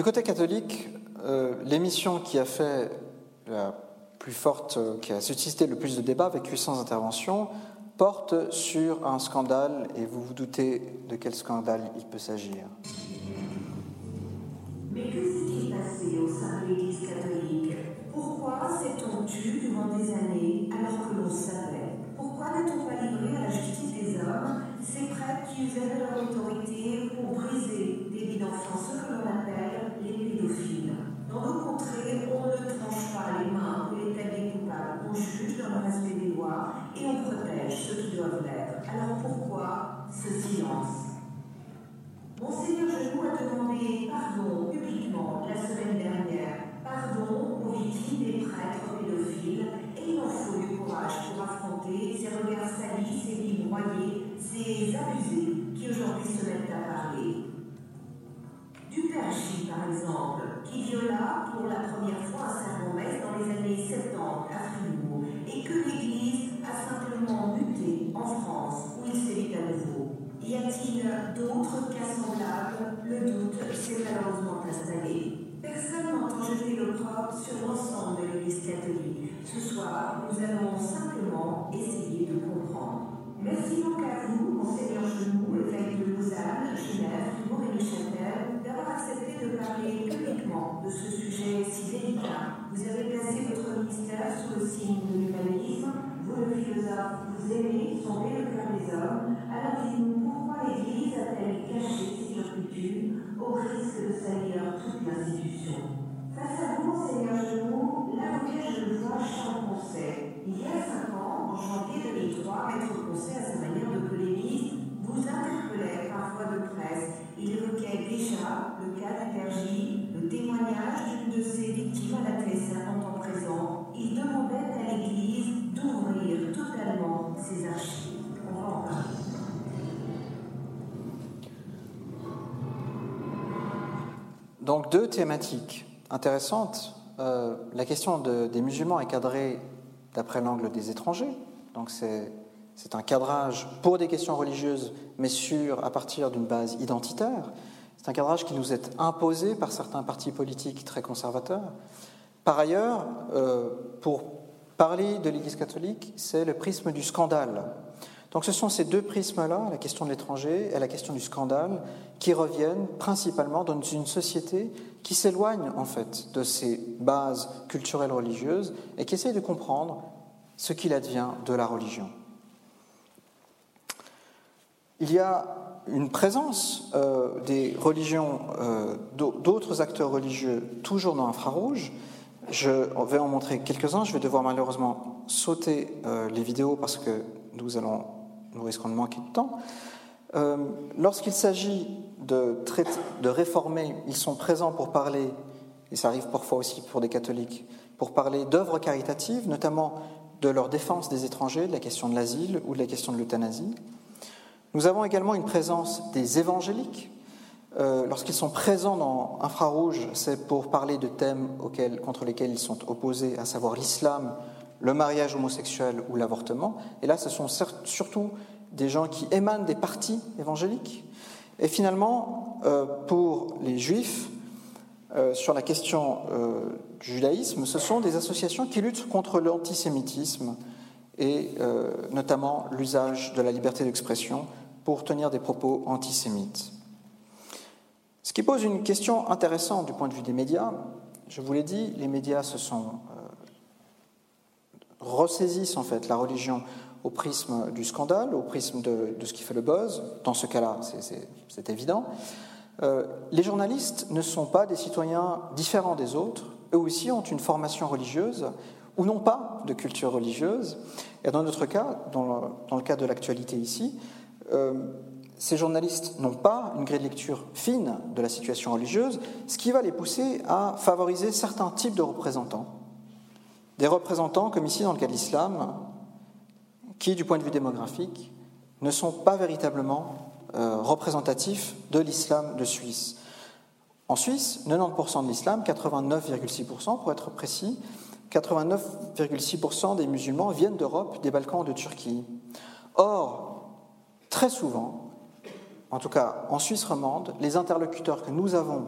Du côté catholique, euh, l'émission qui a fait la plus forte, euh, qui a suscité le plus de débats avec 800 interventions, porte sur un scandale, et vous vous doutez de quel scandale il peut s'agir. Mais que s'est-il passé au sein de l'Église catholique? Pourquoi s'est-on tu durant des années alors que l'on savait? Pourquoi n'a-t-on pas livré à la justice des hommes ces prêtres qui usaient leur autorité pour briser des vies d'enfants, ce que l'on appelle pédophiles Dans nos contrées, on ne tranche pas les mains ou les têtes des coupables, on juge dans le respect des lois et on protège ceux qui doivent l'être. Alors pourquoi ce silence? Monseigneur Genoux a demandé publiquement la semaine dernière pardon aux victimes des prêtres pédophiles Et il en faut du courage pour affronter ces regards salis, ces vies broyées, ces abusés qui aujourd'hui se mettent à parler. Du Père J, par exemple, qui viola pour la première fois un sermon-messe dans les années 70 à Fribourg, et que l'Église a simplement muté en France, où il s'est à nouveau. Y a-t-il d'autres cas semblables? Le doute s'est malheureusement installé. Personne n'entend jeter l'opprobre sur l'ensemble de l'Église catholique. Ce soir, nous allons simplement essayer de comprendre. Merci donc à vous, Monseigneur Genoux, évêque de Lausanne, Genève, Fribourg et d'avoir accepté de parler publiquement de ce sujet si délicat. Vous avez placé votre ministère sous le signe de l'humanisme. Vous, le philosophe, vous aimez, sondez le cœur des hommes. Alors dites-nous pourquoi l'Église a-t-elle caché ses turpitudes au risque de salir toute l'institution? Face à vous, Monseigneur Genoux, l'avocat genevois Charles Poncet, il y a cinq ans, en janvier 2003, Maître Poncet, à sa manière de polémiste, vous interpellait parfois de presse. Il évoquait déjà le cas J, le témoignage d'une de ses victimes à la TSA en temps présent. Il demandait à l'Église d'ouvrir totalement ses archives. On. Donc deux thématiques intéressantes. Euh, la question de- des musulmans est cadrée d'après l'angle des étrangers. C'est un cadrage pour des questions religieuses, mais sur à partir d'une base identitaire. C'est un cadrage qui nous est imposé par certains partis politiques très conservateurs. Par ailleurs, euh, pour parler de l'Église catholique, c'est le prisme du scandale. Donc ce sont ces deux prismes-là, la question de l'étranger et la question du scandale, qui reviennent principalement dans une société qui s'éloigne en fait de ses bases culturelles religieuses et qui essaye de comprendre ce qu'il advient de la religion. Il y a une présence euh, des religions, euh, d'au- d'autres acteurs religieux, toujours dans l'infrarouge. Je vais en montrer quelques-uns. Je vais devoir malheureusement sauter euh, les vidéos parce que nous, allons, nous risquons de manquer de temps. Lorsqu'il s'agit de, de réformer, ils sont présents pour parler, et ça arrive parfois aussi pour des catholiques, pour parler d'œuvres caritatives, notamment de leur défense des étrangers, de la question de l'asile ou de la question de l'euthanasie. Nous avons également une présence des évangéliques. Euh, Lorsqu'ils sont présents dans Infrarouge, c'est pour parler de thèmes auxquels- contre lesquels ils sont opposés, à savoir l'islam, le mariage homosexuel ou l'avortement. Et là, ce sont surtout des gens qui émanent des partis évangéliques. Et finalement, euh, pour les juifs, euh, sur la question du judaïsme, ce sont des associations qui luttent contre l'antisémitisme et notamment l'usage de la liberté d'expression pour tenir des propos antisémites. Ce qui pose une question intéressante du point de vue des médias. Je vous l'ai dit, les médias se sont euh, ressaisissent en fait la religion au prisme du scandale, au prisme de, ce qui fait le buzz. Dans ce cas-là, c'est- évident. Euh, les journalistes ne sont pas des citoyens différents des autres. Eux aussi ont une formation religieuse ou n'ont pas de culture religieuse. Et dans notre cas, dans le cas de l'actualité ici, euh, ces journalistes n'ont pas une grille de lecture fine de la situation religieuse, ce qui va les pousser à favoriser certains types de représentants. Des représentants, comme ici dans le cas de l'islam, qui, du point de vue démographique, ne sont pas véritablement euh, représentatifs de l'islam de Suisse. En Suisse, 90% de l'islam, 89,6% pour être précis, 89,6% des musulmans viennent d'Europe, des Balkans ou de Turquie. Or, très souvent, en tout cas en Suisse romande, les interlocuteurs que nous avons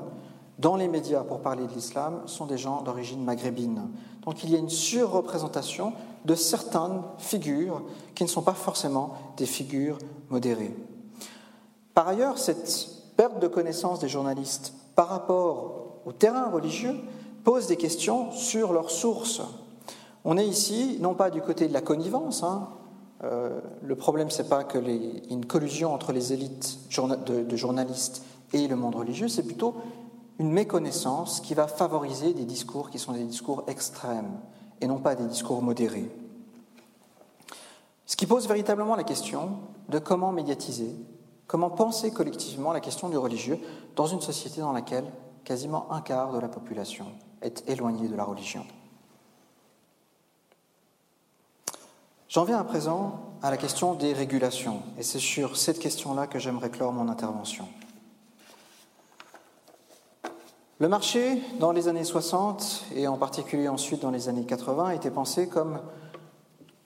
dans les médias pour parler de l'islam sont des gens d'origine maghrébine. Donc il y a une surreprésentation de certaines figures qui ne sont pas forcément des figures modérées. Par ailleurs, cette perte de connaissance des journalistes par rapport au terrain religieux pose des questions sur leurs sources. On est ici, non pas du côté de la connivence, hein, euh, le problème, c'est pas ait une collusion entre les élites de, de journalistes et le monde religieux, c'est plutôt une méconnaissance qui va favoriser des discours qui sont des discours extrêmes et non pas des discours modérés. Ce qui pose véritablement la question de comment médiatiser, comment penser collectivement la question du religieux dans une société dans laquelle quasiment un quart de la population est éloignée de la religion. J'en viens à présent à la question des régulations, et c'est sur cette question-là que j'aimerais clore mon intervention. Le marché, dans les années 60 et en particulier ensuite dans les années 80, était pensé comme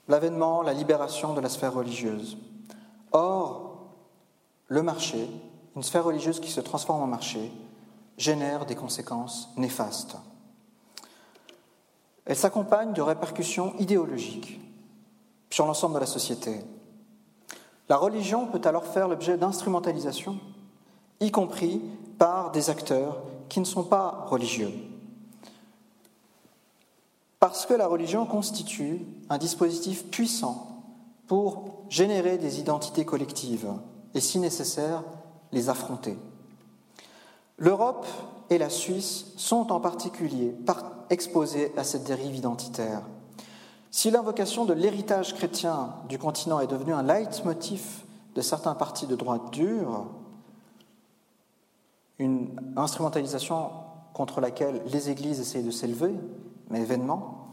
l'avènement, la libération de la sphère religieuse. Or, le marché, une sphère religieuse qui se transforme en marché, génère des conséquences néfastes. Elle s'accompagne de répercussions idéologiques sur l'ensemble de la société. La religion peut alors faire l'objet d'instrumentalisation, y compris par des acteurs qui ne sont pas religieux. Parce que la religion constitue un dispositif puissant pour générer des identités collectives et, si nécessaire, les affronter. L'Europe et la Suisse sont en particulier exposées à cette dérive identitaire. Si l'invocation de l'héritage chrétien du continent est devenue un leitmotiv de certains partis de droite dure, une instrumentalisation contre laquelle les églises essayent de s'élever, mais événement,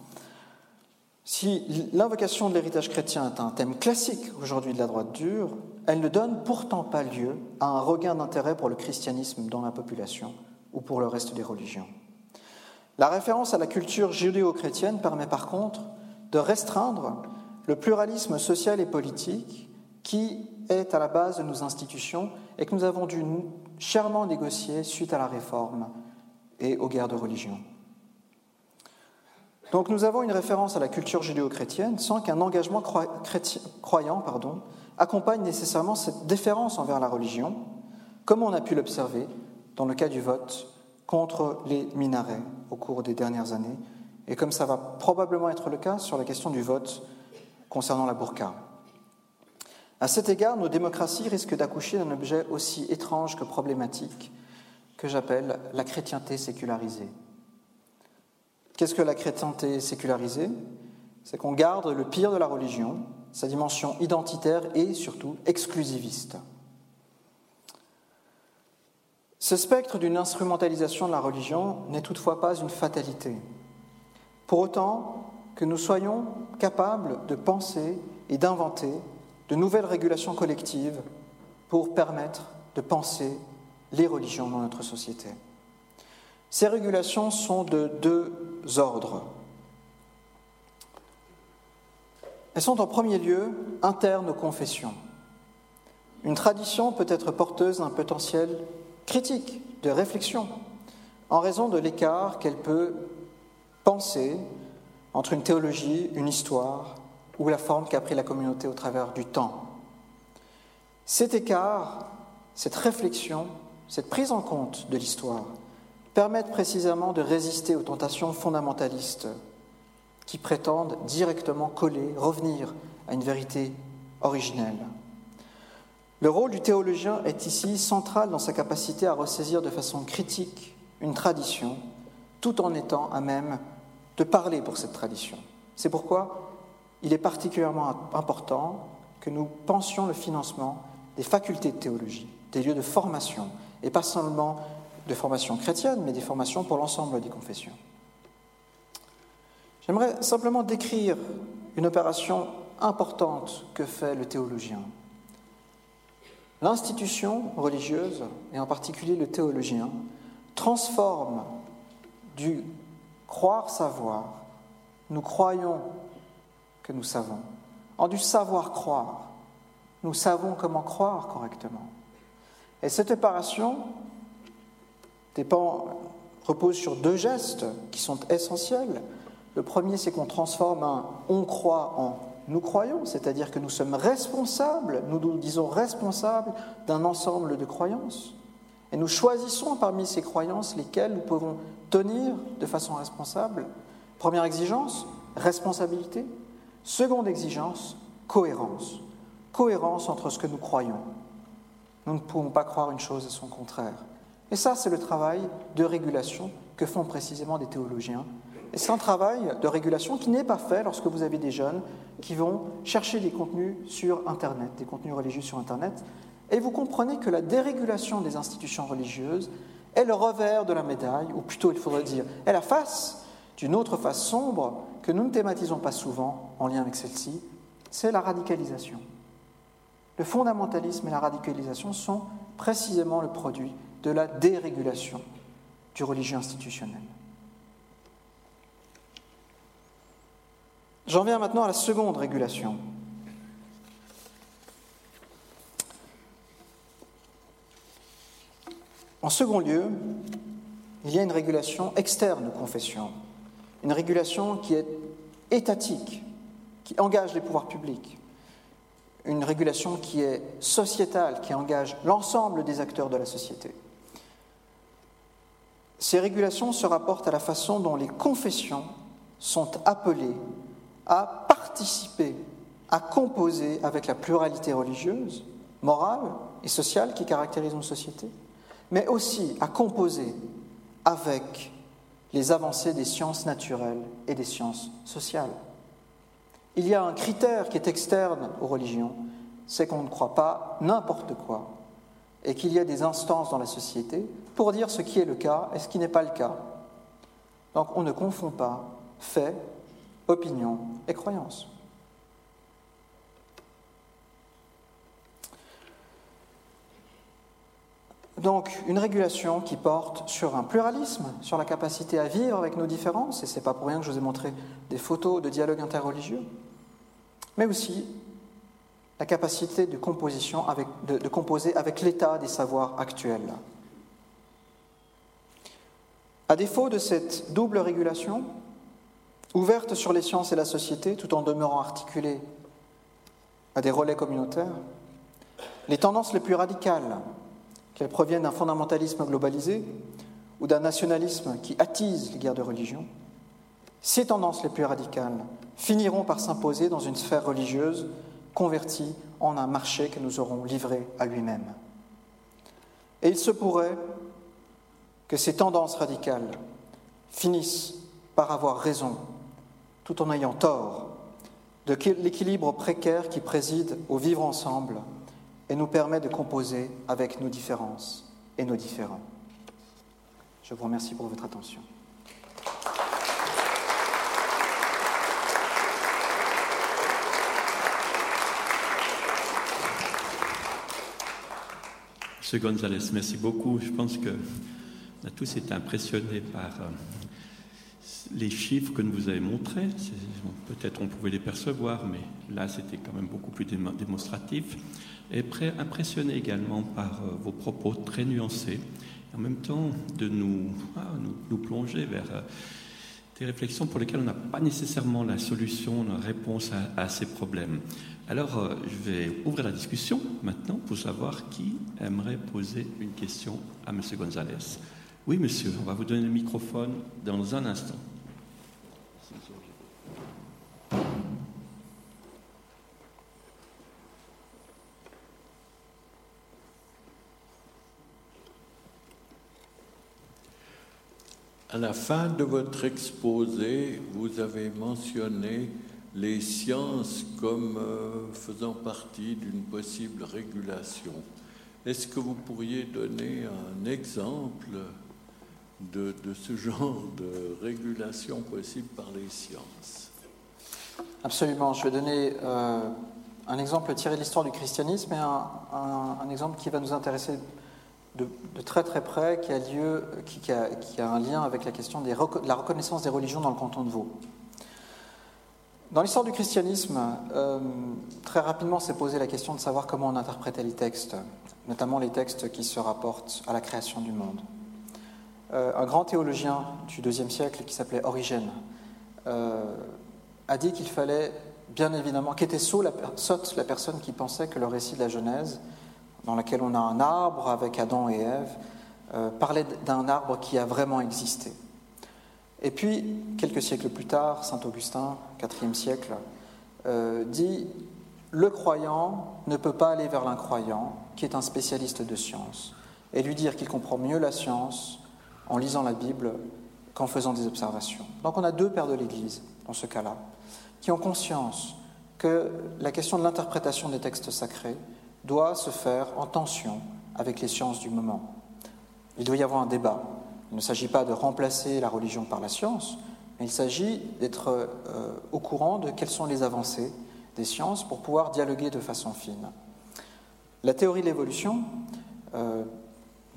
si l'invocation de l'héritage chrétien est un thème classique aujourd'hui de la droite dure, elle ne donne pourtant pas lieu à un regain d'intérêt pour le christianisme dans la population ou pour le reste des religions. La référence à la culture judéo-chrétienne permet par contre de restreindre le pluralisme social et politique qui est à la base de nos institutions et que nous avons dû chèrement négocier suite à la réforme et aux guerres de religion. Donc nous avons une référence à la culture judéo-chrétienne sans qu'un engagement croyant accompagne nécessairement cette déférence envers la religion, comme on a pu l'observer dans le cas du vote contre les minarets au cours des dernières années, et comme ça va probablement être le cas sur la question du vote concernant la burqa. À cet égard, nos démocraties risquent d'accoucher d'un objet aussi étrange que problématique que j'appelle la chrétienté sécularisée. Qu'est-ce que la chrétienté sécularisée? C'est qu'on garde le pire de la religion, sa dimension identitaire et surtout exclusiviste. Ce spectre d'une instrumentalisation de la religion n'est toutefois pas une fatalité. Pour autant que nous soyons capables de penser et d'inventer de nouvelles régulations collectives pour permettre de penser les religions dans notre société. Ces régulations sont de deux ordres. Elles sont en premier lieu internes aux confessions. Une tradition peut être porteuse d'un potentiel critique, de réflexion, en raison de l'écart qu'elle peut penser entre une théologie, une histoire ou la forme qu'a pris la communauté au travers du temps. Cet écart, cette réflexion, cette prise en compte de l'histoire permettent précisément de résister aux tentations fondamentalistes qui prétendent directement coller, revenir à une vérité originelle. Le rôle du théologien est ici central dans sa capacité à ressaisir de façon critique une tradition, tout en étant à même de parler pour cette tradition. C'est pourquoi il est particulièrement important que nous pensions le financement des facultés de théologie, des lieux de formation, et pas seulement de formation chrétienne, mais des formations pour l'ensemble des confessions. J'aimerais simplement décrire une opération importante que fait le théologien. L'institution religieuse, et en particulier le théologien, transforme du croire savoir, nous croyons que nous savons, en du savoir croire, nous savons comment croire correctement. Et cette opération repose sur deux gestes qui sont essentiels. Le premier, c'est qu'on transforme un on croit en nous croyons, c'est-à-dire que nous sommes responsables, nous nous disons responsables d'un ensemble de croyances. Et nous choisissons parmi ces croyances lesquelles nous pouvons tenir de façon responsable. Première exigence, responsabilité. Seconde exigence, cohérence. Cohérence entre ce que nous croyons. Nous ne pouvons pas croire une chose et son contraire. Et ça, c'est le travail de régulation que font précisément des théologiens. Et c'est un travail de régulation qui n'est pas fait lorsque vous avez des jeunes qui vont chercher des contenus sur Internet, des contenus religieux sur Internet. Et vous comprenez que la dérégulation des institutions religieuses est le revers de la médaille, ou plutôt il faudrait dire, est la face d'une autre face sombre que nous ne thématisons pas souvent en lien avec celle-ci, c'est la radicalisation. Le fondamentalisme et la radicalisation sont précisément le produit de la dérégulation du religieux institutionnel. J'en viens maintenant à la seconde régulation. En second lieu, il y a une régulation externe aux confessions, une régulation qui est étatique, qui engage les pouvoirs publics, une régulation qui est sociétale, qui engage l'ensemble des acteurs de la société. Ces régulations se rapportent à la façon dont les confessions sont appelées à participer, à composer avec la pluralité religieuse, morale et sociale qui caractérise une société, mais aussi à composer avec les avancées des sciences naturelles et des sciences sociales. Il y a un critère qui est externe aux religions, c'est qu'on ne croit pas n'importe quoi, et qu'il y a des instances dans la société pour dire ce qui est le cas et ce qui n'est pas le cas. Donc on ne confond pas fait, opinion et croyance. Donc une régulation qui porte sur un pluralisme, sur la capacité à vivre avec nos différences, et ce n'est pas pour rien que je vous ai montré des photos de dialogue interreligieux, mais aussi la capacité de composer avec l'état des savoirs actuels. À défaut de cette double régulation, ouverte sur les sciences et la société, tout en demeurant articulée à des relais communautaires, les tendances les plus radicales qu'elles proviennent d'un fondamentalisme globalisé ou d'un nationalisme qui attise les guerres de religion, ces tendances les plus radicales finiront par s'imposer dans une sphère religieuse convertie en un marché que nous aurons livré à lui-même. Et il se pourrait que ces tendances radicales finissent par avoir raison, tout en ayant tort, de l'équilibre précaire qui préside au vivre ensemble et nous permet de composer avec nos différences et nos différents. Je vous remercie pour votre attention. Monsieur Gonzalez, merci beaucoup. Je pense que on a tous été impressionnés par euh, les chiffres que vous avez montrés. Peut-être on pouvait les percevoir, mais là c'était quand même beaucoup plus démonstratif et impressionné également par euh, vos propos très nuancés, en même temps de nous, ah, nous, plonger vers euh, des réflexions pour lesquelles on n'a pas nécessairement la solution, la réponse à, ces problèmes. Alors, euh, je vais ouvrir la discussion maintenant pour savoir qui aimerait poser une question à M. Gonzalez. Oui, monsieur, on va vous donner le microphone dans un instant. À la fin de votre exposé, vous avez mentionné les sciences comme euh, faisant partie d'une possible régulation. Est-ce que vous pourriez donner un exemple de, ce genre de régulation possible par les sciences? Absolument. Je vais donner euh, un exemple tiré de l'histoire du christianisme et un exemple qui va nous intéresser de, très très près qui a, lieu, qui, a, un lien avec la question de la reconnaissance des religions dans le canton de Vaud. Dans l'histoire du christianisme, euh, très rapidement s'est posé la question de savoir comment on interprétait les textes, notamment les textes qui se rapportent à la création du monde. Euh, un grand théologien du IIe siècle qui s'appelait Origène euh, a dit qu'il fallait bien évidemment, qu'était sotte la personne qui pensait que le récit de la Genèse dans laquelle on a un arbre avec Adam et Ève, euh, parlait d'un arbre qui a vraiment existé. Et puis, quelques siècles plus tard, Saint Augustin, IVe siècle, euh, dit Le croyant ne peut pas aller vers l'incroyant, qui est un spécialiste de science, et lui dire qu'il comprend mieux la science en lisant la Bible qu'en faisant des observations. Donc on a deux pères de l'Église, dans ce cas-là, qui ont conscience que la question de l'interprétation des textes sacrés doit se faire en tension avec les sciences du moment. Il doit y avoir un débat. Il ne s'agit pas de remplacer la religion par la science, mais il s'agit d'être euh, au courant de quelles sont les avancées des sciences pour pouvoir dialoguer de façon fine. La théorie de l'évolution, euh,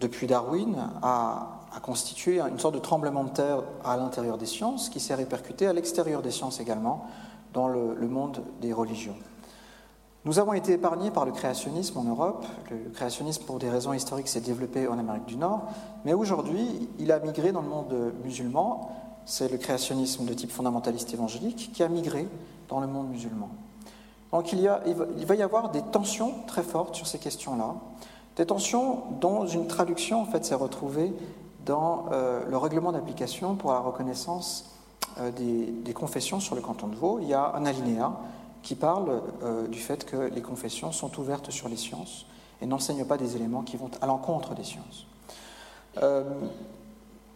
depuis Darwin, a, constitué une sorte de tremblement de terre à l'intérieur des sciences qui s'est répercuté à l'extérieur des sciences également, dans le monde des religions. Nous avons été épargnés par le créationnisme en Europe. Le créationnisme, pour des raisons historiques, s'est développé en Amérique du Nord. Mais aujourd'hui, il a migré dans le monde musulman. C'est le créationnisme de type fondamentaliste évangélique qui a migré dans le monde musulman. Donc il, va y avoir des tensions très fortes sur ces questions-là. Des tensions dont une traduction, en fait, s'est retrouvée dans euh, le règlement d'application pour la reconnaissance euh, des, des confessions sur le canton de Vaud. Il y a un alinéa qui parle euh, du fait que les confessions sont ouvertes sur les sciences et n'enseignent pas des éléments qui vont à l'encontre des sciences. Euh,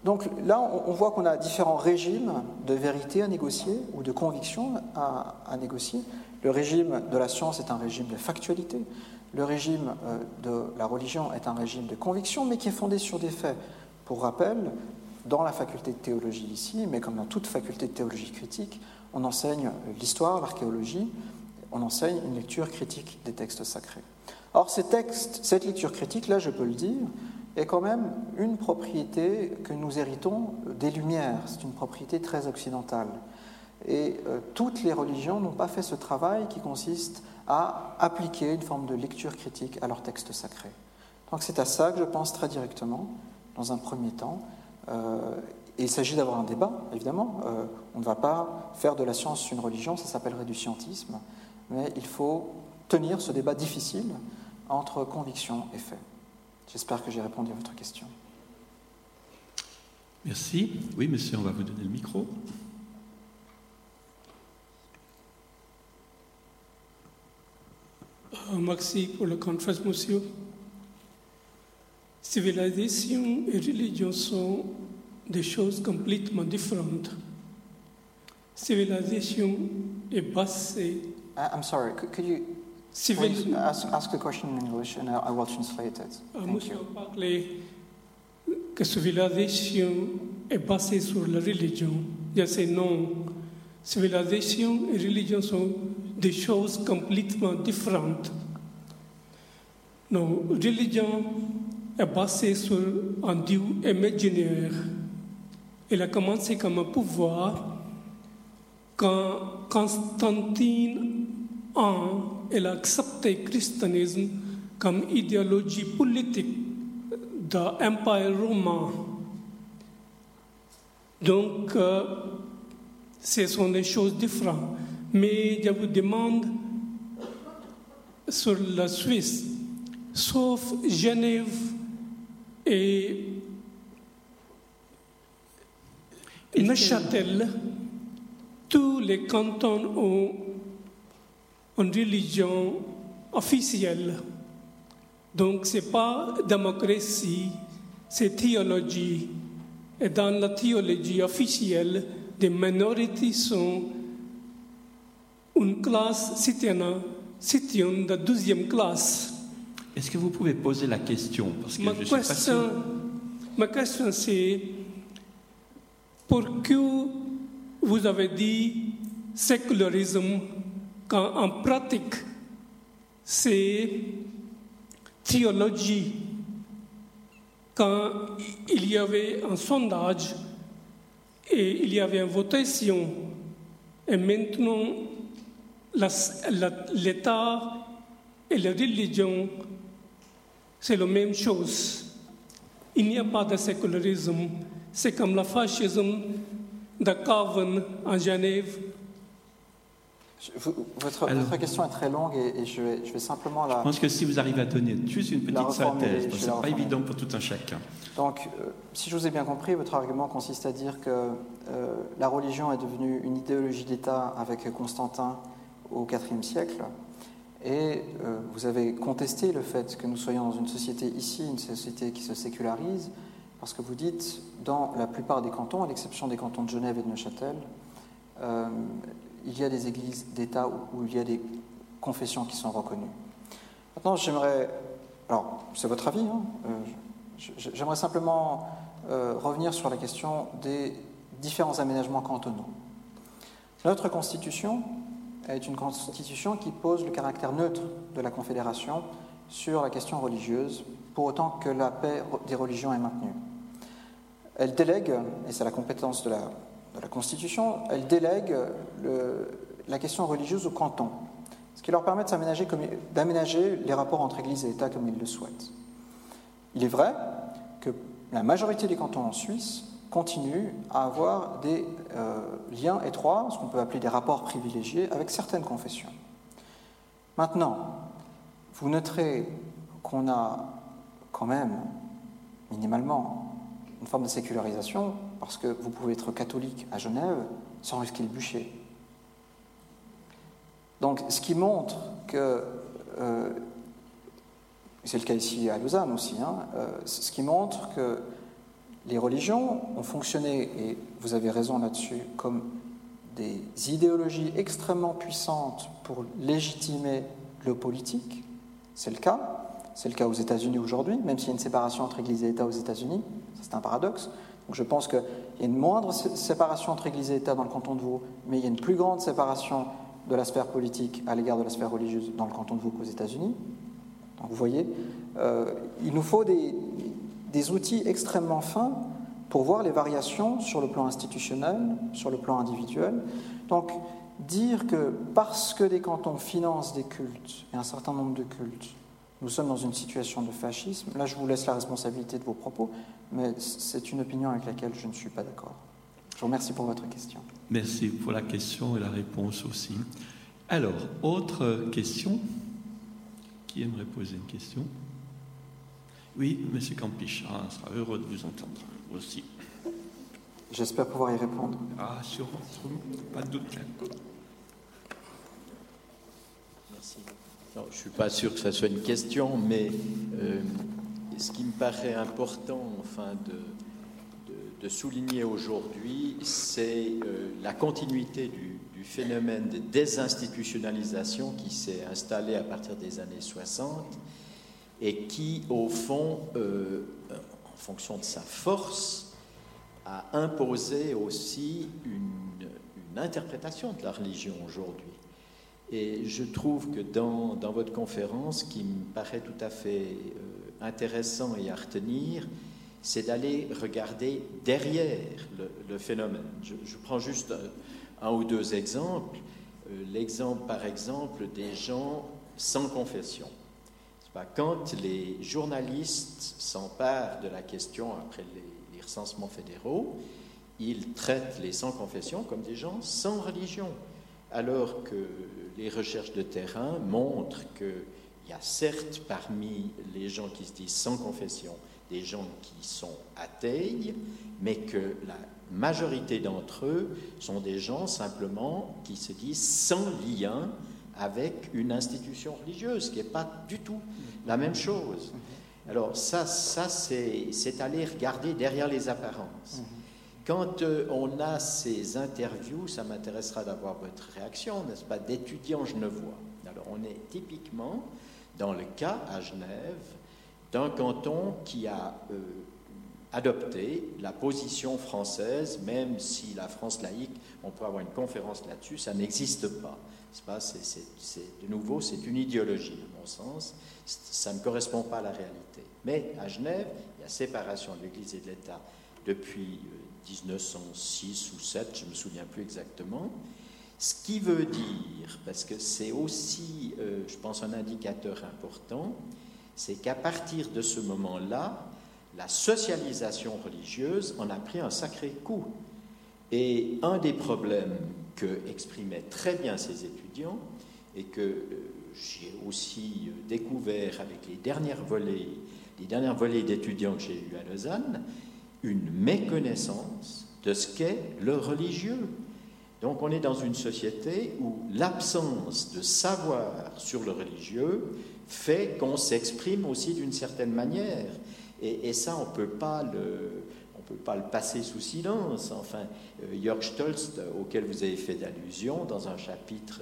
donc là, on, voit qu'on a différents régimes de vérité à négocier ou de conviction à, négocier. Le régime de la science est un régime de factualité. Le régime euh, de la religion est un régime de conviction, mais qui est fondé sur des faits. Pour rappel, dans la faculté de théologie ici, mais comme dans toute faculté de théologie critique, on enseigne l'histoire, l'archéologie, on enseigne une lecture critique des textes sacrés. Or, cette lecture critique, là, je peux le dire, est quand même une propriété que nous héritons des Lumières. C'est une propriété très occidentale. Et euh, toutes les religions n'ont pas fait ce travail qui consiste à appliquer une forme de lecture critique à leurs textes sacrés. Donc c'est à ça que je pense très directement, dans un premier temps. Euh, il s'agit d'avoir un débat, évidemment. Euh, on ne va pas faire de la science une religion, ça s'appellerait du scientisme, mais il faut tenir ce débat difficile entre conviction et fait. J'espère que j'ai répondu à votre question. Merci. Oui, monsieur, on va vous donner le micro. Euh, merci pour la conférence, monsieur. Civilisation et religion sont des choses complètement différentes. Civilisation est basée. Uh, I'm sorry, could, could you Civil... ask, ask the question in English and I will translate it. Uh, Thank you. parler que civilisation est basée sur la religion. Je sais non. Civilisation et religion sont des choses complètement différentes. Non, religion est basée sur un Dieu imaginaire. Elle a commencé comme un pouvoir quand Constantine I elle a accepté le christianisme comme idéologie politique de l'Empire romain. Donc, euh, ce sont des choses différentes. Mais je vous demande sur la Suisse, sauf Genève et Neuchâtel, tous les cantons ont une religion officielle. Donc, ce n'est pas démocratie, c'est théologie. Et dans la théologie officielle, des minorités sont une classe citoyenne, citoyenne de deuxième classe. Est-ce que vous pouvez poser la question? Parce que ma, je question, ma question, c'est pourquoi vous avez dit sécularisme quand en pratique c'est théologie quand il y avait un sondage et il y avait une votation et maintenant l'État et la religion c'est la même chose. Il n'y a pas de sécularisme c'est comme le fascisme de Calvin en Genève. votre, question est très longue et, je, vais, simplement la. Je pense que si vous arrivez à donner juste une petite synthèse, ce n'est pas évident pour tout un chacun. Donc, euh, si je vous ai bien compris, votre argument consiste à dire que euh, la religion est devenue une idéologie d'État avec Constantin au IVe siècle. Et euh, vous avez contesté le fait que nous soyons dans une société ici, une société qui se sécularise, parce que vous dites, dans la plupart des cantons, à l'exception des cantons de Genève et de Neuchâtel, euh, il y a des églises d'État où, il y a des confessions qui sont reconnues. Maintenant, j'aimerais, alors c'est votre avis, hein, euh, j'aimerais simplement euh, revenir sur la question des différents aménagements cantonaux. Notre Constitution est une constitution qui pose le caractère neutre de la Confédération sur la question religieuse, pour autant que la paix des religions est maintenue. Elle délègue, et c'est la compétence de la, Constitution, elle délègue la question religieuse au canton, ce qui leur permet d'aménager les rapports entre Église et État comme ils le souhaitent. Il est vrai que la majorité des cantons en Suisse continuent à avoir des euh, liens étroits, ce qu'on peut appeler des rapports privilégiés, avec certaines confessions. Maintenant, vous noterez qu'on a quand même, minimalement, une forme de sécularisation, parce que vous pouvez être catholique à Genève sans risquer le bûcher. Donc, ce qui montre que, euh, c'est le cas ici à Lausanne aussi, hein, euh, ce qui montre que les religions ont fonctionné, et vous avez raison là-dessus, comme des idéologies extrêmement puissantes pour légitimer le politique. C'est le cas. C'est le cas aux États-Unis aujourd'hui, même s'il y a une séparation entre Église et État aux États-Unis. C'est un paradoxe. Donc je pense qu'il y a une moindre séparation entre Église et État dans le canton de Vaud, mais il y a une plus grande séparation de la sphère politique à l'égard de la sphère religieuse dans le canton de Vaud qu'aux États-Unis. Vous voyez, euh, il nous faut des, des outils extrêmement fins pour voir les variations sur le plan institutionnel, sur le plan individuel. Donc, dire que parce que des cantons financent des cultes, et un certain nombre de cultes, nous sommes dans une situation de fascisme, là je vous laisse la responsabilité de vos propos, mais c'est une opinion avec laquelle je ne suis pas d'accord. Je vous remercie pour votre question. Merci pour la question et la réponse aussi. Alors, autre question? Qui aimerait poser une question? Oui, M. Campiche, on sera heureux de vous entendre aussi. J'espère pouvoir y répondre. Ah, sûrement, pas de doute. Merci. Je ne suis pas sûr que ce soit une question, mais euh, ce qui me paraît important enfin, de, souligner aujourd'hui, c'est euh, la continuité du, phénomène de désinstitutionnalisation qui s'est installé à partir des années 60 et qui, au fond, euh, en fonction de sa force, a imposé aussi une, interprétation de la religion aujourd'hui. Et je trouve que dans, dans, votre conférence, qui me paraît tout à fait euh, intéressant et à retenir, c'est d'aller regarder derrière le, phénomène. Je, prends juste un, ou deux exemples. Euh, L'exemple, par exemple, des gens sans confession. Quand les journalistes s'emparent de la question après les, recensements fédéraux, ils traitent les sans-confession comme des gens sans religion, alors que les recherches de terrain montrent qu'il y a certes parmi les gens qui se disent sans confession des gens qui sont athées, mais que la majorité d'entre eux sont des gens simplement qui se disent sans lien avec une institution religieuse, qui n'est pas du tout la même chose. Alors ça, ça c'est aller regarder derrière les apparences. Quand euh, on a ces interviews, ça m'intéressera d'avoir votre réaction, n'est-ce pas, d'étudiants genevois. Alors on est typiquement dans le cas à Genève d'un canton qui a euh, adopté la position française, même si la France laïque, on pourrait avoir une conférence là-dessus, ça n'existe pas. C'est, de nouveau, c'est une idéologie, à mon sens. Ça ne correspond pas à la réalité. Mais à Genève, il y a séparation de l'Église et de l'État depuis 1906 euh, ou 7, je ne me souviens plus exactement. Ce qui veut dire, parce que c'est aussi, euh, je pense, un indicateur important, c'est qu'à partir de ce moment-là, la socialisation religieuse en a pris un sacré coup. Et un des problèmes que exprimaient très bien ces étudiants et que euh, j'ai aussi euh, découvert avec les dernières volées, les dernières volées d'étudiants que j'ai eues à Lausanne, une méconnaissance de ce qu'est le religieux. Donc on est dans une société où l'absence de savoir sur le religieux fait qu'on s'exprime aussi d'une certaine manière. Et, ça, on ne peut pas le, passer sous silence. Enfin, euh, Jörg Stolz, auquel vous avez fait allusion dans un chapitre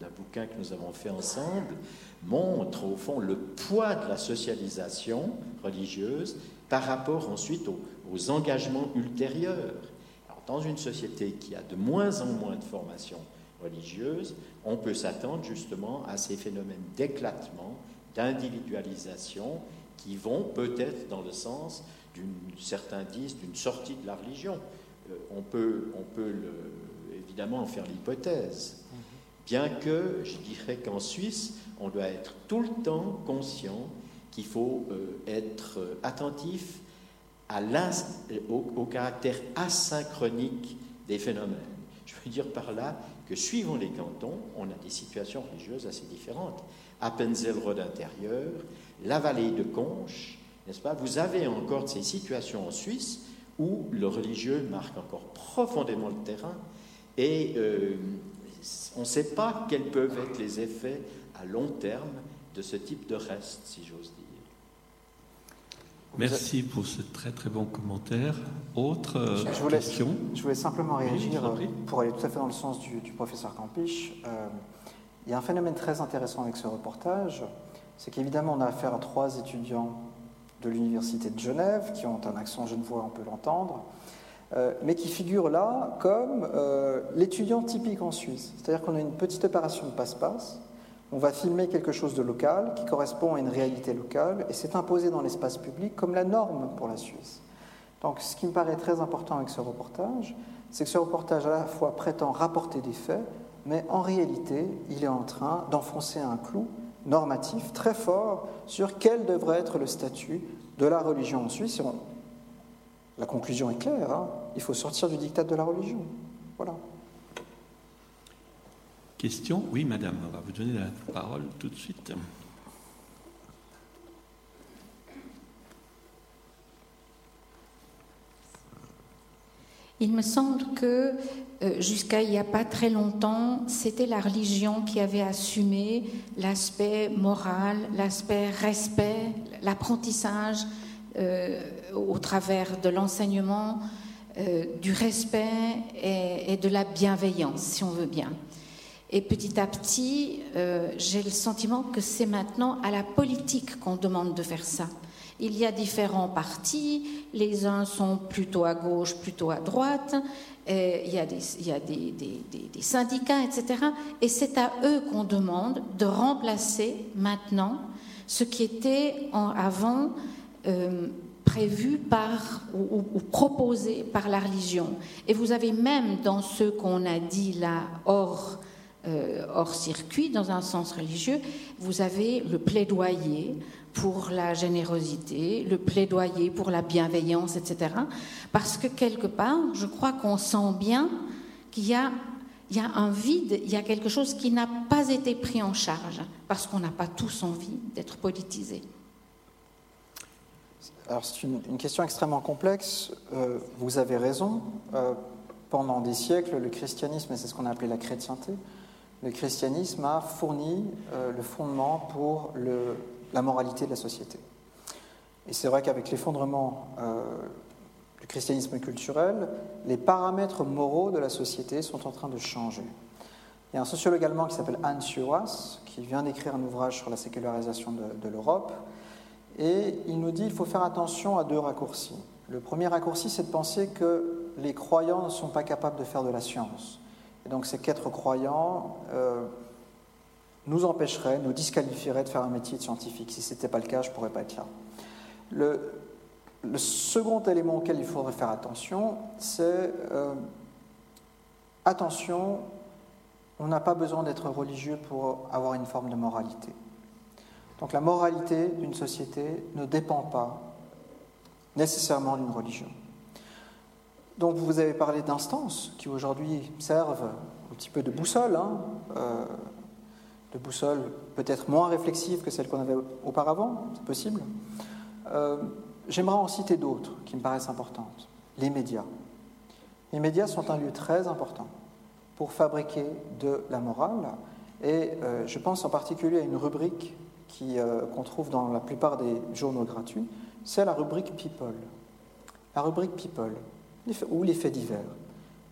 d'un bouquin que nous avons fait ensemble, montre au fond le poids de la socialisation religieuse par rapport ensuite aux, aux engagements ultérieurs. Alors, dans une société qui a de moins en moins de formation religieuses, on peut s'attendre justement à ces phénomènes d'éclatement, d'individualisation, qui vont peut-être dans le sens d'une, certains disent, d'une sortie de la religion. Euh, on peut, on peut le, évidemment en faire l'hypothèse, bien que je dirais qu'en Suisse, on doit être tout le temps conscient qu'il faut euh, être attentif à au, caractère asynchronique des phénomènes. Je veux dire par là que suivant les cantons, on a des situations religieuses assez différentes. Appenzell-Rode intérieur, la vallée de Conches, n'est-ce pas Vous avez encore ces situations en Suisse où le religieux marque encore profondément le terrain et euh, on ne sait pas quels peuvent être les effets à long terme de ce type de reste, si j'ose dire. Merci pour ce très très bon commentaire. Autre euh, je, voulais, question? Je voulais simplement réagir euh, pour aller tout à fait dans le sens du, professeur Campiche. Euh, il y a un phénomène très intéressant avec ce reportage, c'est qu'évidemment on a affaire à trois étudiants de l'Université de Genève qui ont un accent genevois, on peut l'entendre, mais qui figurent là comme l'étudiant typique en Suisse. C'est-à-dire qu'on a une petite opération de passe-passe on va filmer quelque chose de local qui correspond à une réalité locale et c'est imposé dans l'espace public comme la norme pour la Suisse. Donc ce qui me paraît très important avec ce reportage, c'est que ce reportage à la fois prétend rapporter des faits, mais en réalité, il est en train d'enfoncer un clou normatif très fort sur quel devrait être le statut de la religion en Suisse. La conclusion est claire, hein. il faut sortir du diktat de la religion. Voilà. Oui, madame, on va vous donner la parole tout de suite. Il me semble que euh, jusqu'à il n'y a pas très longtemps, c'était la religion qui avait assumé l'aspect moral, l'aspect respect, l'apprentissage euh, au travers de l'enseignement, euh, du respect et, de la bienveillance, si on veut bien. Et petit à petit, euh, j'ai le sentiment que c'est maintenant à la politique qu'on demande de faire ça. Il y a différents partis, les uns sont plutôt à gauche, plutôt à droite, il y a, des, syndicats, etc. Et c'est à eux qu'on demande de remplacer maintenant ce qui était en, avant euh, prévu par ou, proposé par la religion. Et vous avez même dans ce qu'on a dit là hors euh, hors circuit, dans un sens religieux, vous avez le plaidoyer pour la générosité, le plaidoyer pour la bienveillance, etc. Parce que quelque part, je crois qu'on sent bien qu'il y a, un vide, il y a quelque chose qui n'a pas été pris en charge, parce qu'on n'a pas tous envie d'être politisés. Alors c'est une, question extrêmement complexe. Euh, vous avez raison. Euh, pendant des siècles, le christianisme, c'est ce qu'on a appelé la chrétienté, le christianisme a fourni euh, le fondement pour la moralité de la société. Et c'est vrai qu'avec l'effondrement euh, du christianisme culturel, les paramètres moraux de la société sont en train de changer. Il y a un sociologue allemand qui s'appelle Hans Joas, qui vient d'écrire un ouvrage sur la sécularisation de l'Europe, et il nous dit qu'il faut faire attention à deux raccourcis. Le premier raccourci, c'est de penser que les croyants ne sont pas capables de faire de la science. Et donc ces quatre croyants euh, nous empêcheraient, nous disqualifieraient de faire un métier de scientifique. Si ce n'était pas le cas, je ne pourrais pas être là. Le, second élément auquel il faudrait faire attention, c'est euh, attention, on n'a pas besoin d'être religieux pour avoir une forme de moralité. Donc la moralité d'une société ne dépend pas nécessairement d'une religion. Donc vous avez parlé d'instances qui aujourd'hui servent un petit peu de boussole, hein, euh, de boussole peut-être moins réflexive que celle qu'on avait auparavant, c'est possible. Euh, j'aimerais en citer d'autres qui me paraissent importantes. Les médias. Les médias sont un lieu très important pour fabriquer de la morale, et euh, je pense en particulier à une rubrique qu'on trouve dans la plupart des journaux gratuits, c'est la rubrique People. La rubrique People ou les faits divers.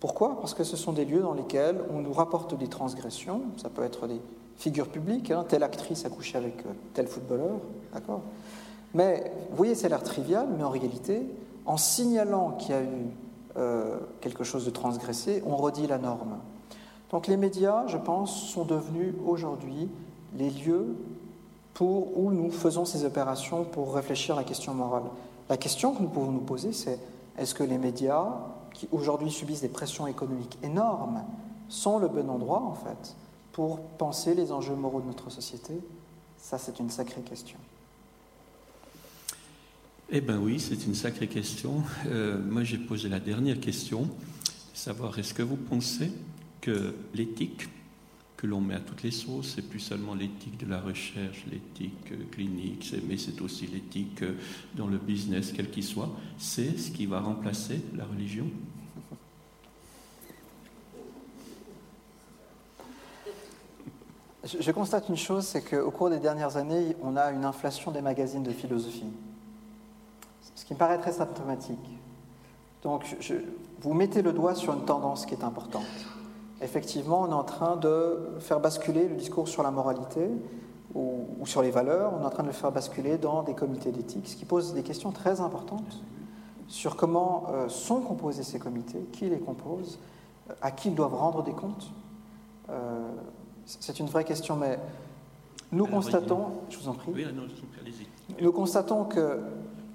Pourquoi? Parce que ce sont des lieux dans lesquels on nous rapporte des transgressions, ça peut être des figures publiques, hein, telle actrice a couché avec euh, tel footballeur, d'accord? Mais vous voyez, a l'air trivial, mais en réalité, en signalant qu'il y a eu euh, quelque chose de transgressé, on redit la norme. Donc les médias, je pense, sont devenus aujourd'hui les lieux pour, où nous faisons ces opérations pour réfléchir à la question morale. La question que nous pouvons nous poser, c'est est-ce que les médias, qui aujourd'hui subissent des pressions économiques énormes, sont le bon endroit, en fait, pour penser les enjeux moraux de notre société? Ça, c'est une sacrée question. Eh bien oui, c'est une sacrée question. Euh, moi, j'ai posé la dernière question, savoir est-ce que vous pensez que l'éthique que l'on met à toutes les sauces, c'est plus seulement l'éthique de la recherche, l'éthique euh, clinique, mais c'est aussi l'éthique euh, dans le business, quel qu'il soit, c'est ce qui va remplacer la religion Je constate une chose, c'est qu'au cours des dernières années, on a une inflation des magazines de philosophie ce qui me paraît très symptomatique. Donc, je, vous mettez le doigt sur une tendance qui est importante. Effectivement, on est en train de faire basculer le discours sur la moralité ou, sur les valeurs, on est en train de le faire basculer dans des comités d'éthique, ce qui pose des questions très importantes sur comment euh, sont composés ces comités, qui les compose, à qui ils doivent rendre des comptes. Euh, c'est une vraie question, mais nous constatons, je vous en prie, nous constatons que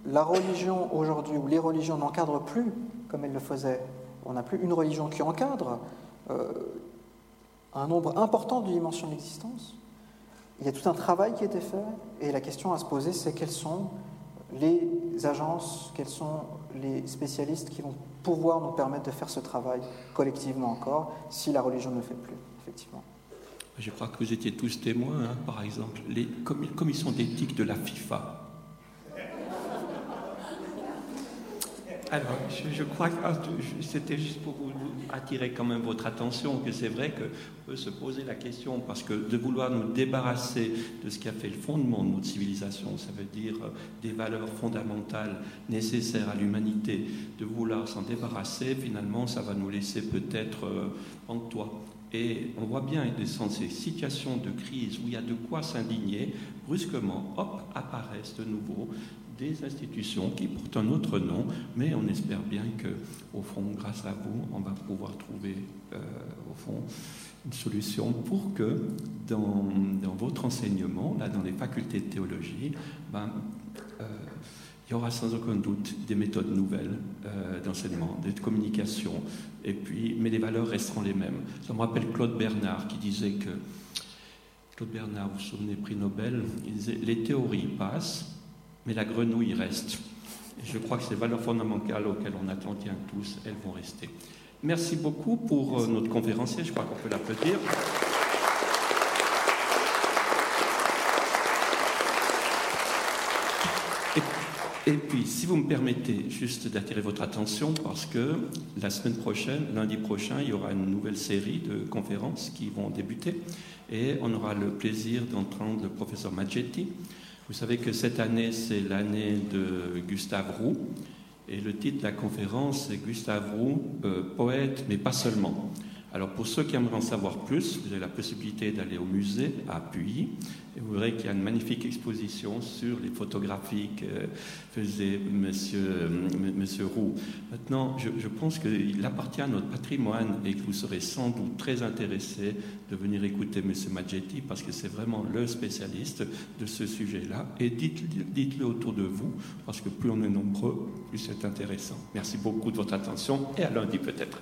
la religion aujourd'hui, ou les religions n'encadrent plus comme elles le faisaient, on n'a plus une religion qui encadre euh, un nombre important de dimensions de l'existence. Il y a tout un travail qui a été fait, et la question à se poser, c'est quelles sont les agences, quels sont les spécialistes qui vont pouvoir nous permettre de faire ce travail collectivement encore, si la religion ne le fait plus, effectivement. Je crois que vous étiez tous témoins, hein, par exemple, les commissions d'éthique de la FIFA Alors, je, crois que ah, c'était juste pour vous attirer quand même votre attention que c'est vrai qu'on peut se poser la question parce que de vouloir nous débarrasser de ce qui a fait le fondement de notre civilisation, ça veut dire euh, des valeurs fondamentales nécessaires à l'humanité, de vouloir s'en débarrasser, finalement, ça va nous laisser peut-être euh, en toi. Et on voit bien dans ces situations de crise où il y a de quoi s'indigner, brusquement, hop, apparaissent de nouveau des institutions qui portent un autre nom, mais on espère bien que, au fond, grâce à vous, on va pouvoir trouver, euh, au fond, une solution pour que dans, votre enseignement, là, dans les facultés de théologie, ben, euh, il y aura sans aucun doute des méthodes nouvelles euh, d'enseignement, de communication, et puis, mais les valeurs resteront les mêmes. Ça me rappelle Claude Bernard qui disait que, Claude Bernard, vous vous souvenez, prix Nobel, il disait, les théories passent, mais la grenouille reste. Et je crois que ces valeurs fondamentales auxquelles on attend tous, elles vont rester. Merci beaucoup pour euh, notre conférencier, je crois qu'on peut l'applaudir. Et, puis, si vous me permettez juste d'attirer votre attention, parce que la semaine prochaine, lundi prochain, il y aura une nouvelle série de conférences qui vont débuter, et on aura le plaisir d'entendre le professeur Maggetti, vous savez que cette année, c'est l'année de Gustave Roux. Et le titre de la conférence, c'est Gustave Roux, euh, poète, mais pas seulement. Alors pour ceux qui aimeraient en savoir plus, vous avez la possibilité d'aller au musée à Puy et vous verrez qu'il y a une magnifique exposition sur les photographies que faisait Monsieur, euh, monsieur Roux. Maintenant, je, pense qu'il appartient à notre patrimoine et que vous serez sans doute très intéressé de venir écouter Monsieur Maggetti parce que c'est vraiment le spécialiste de ce sujet-là. Et dites-le autour de vous parce que plus on est nombreux, plus c'est intéressant. Merci beaucoup de votre attention et à lundi peut-être.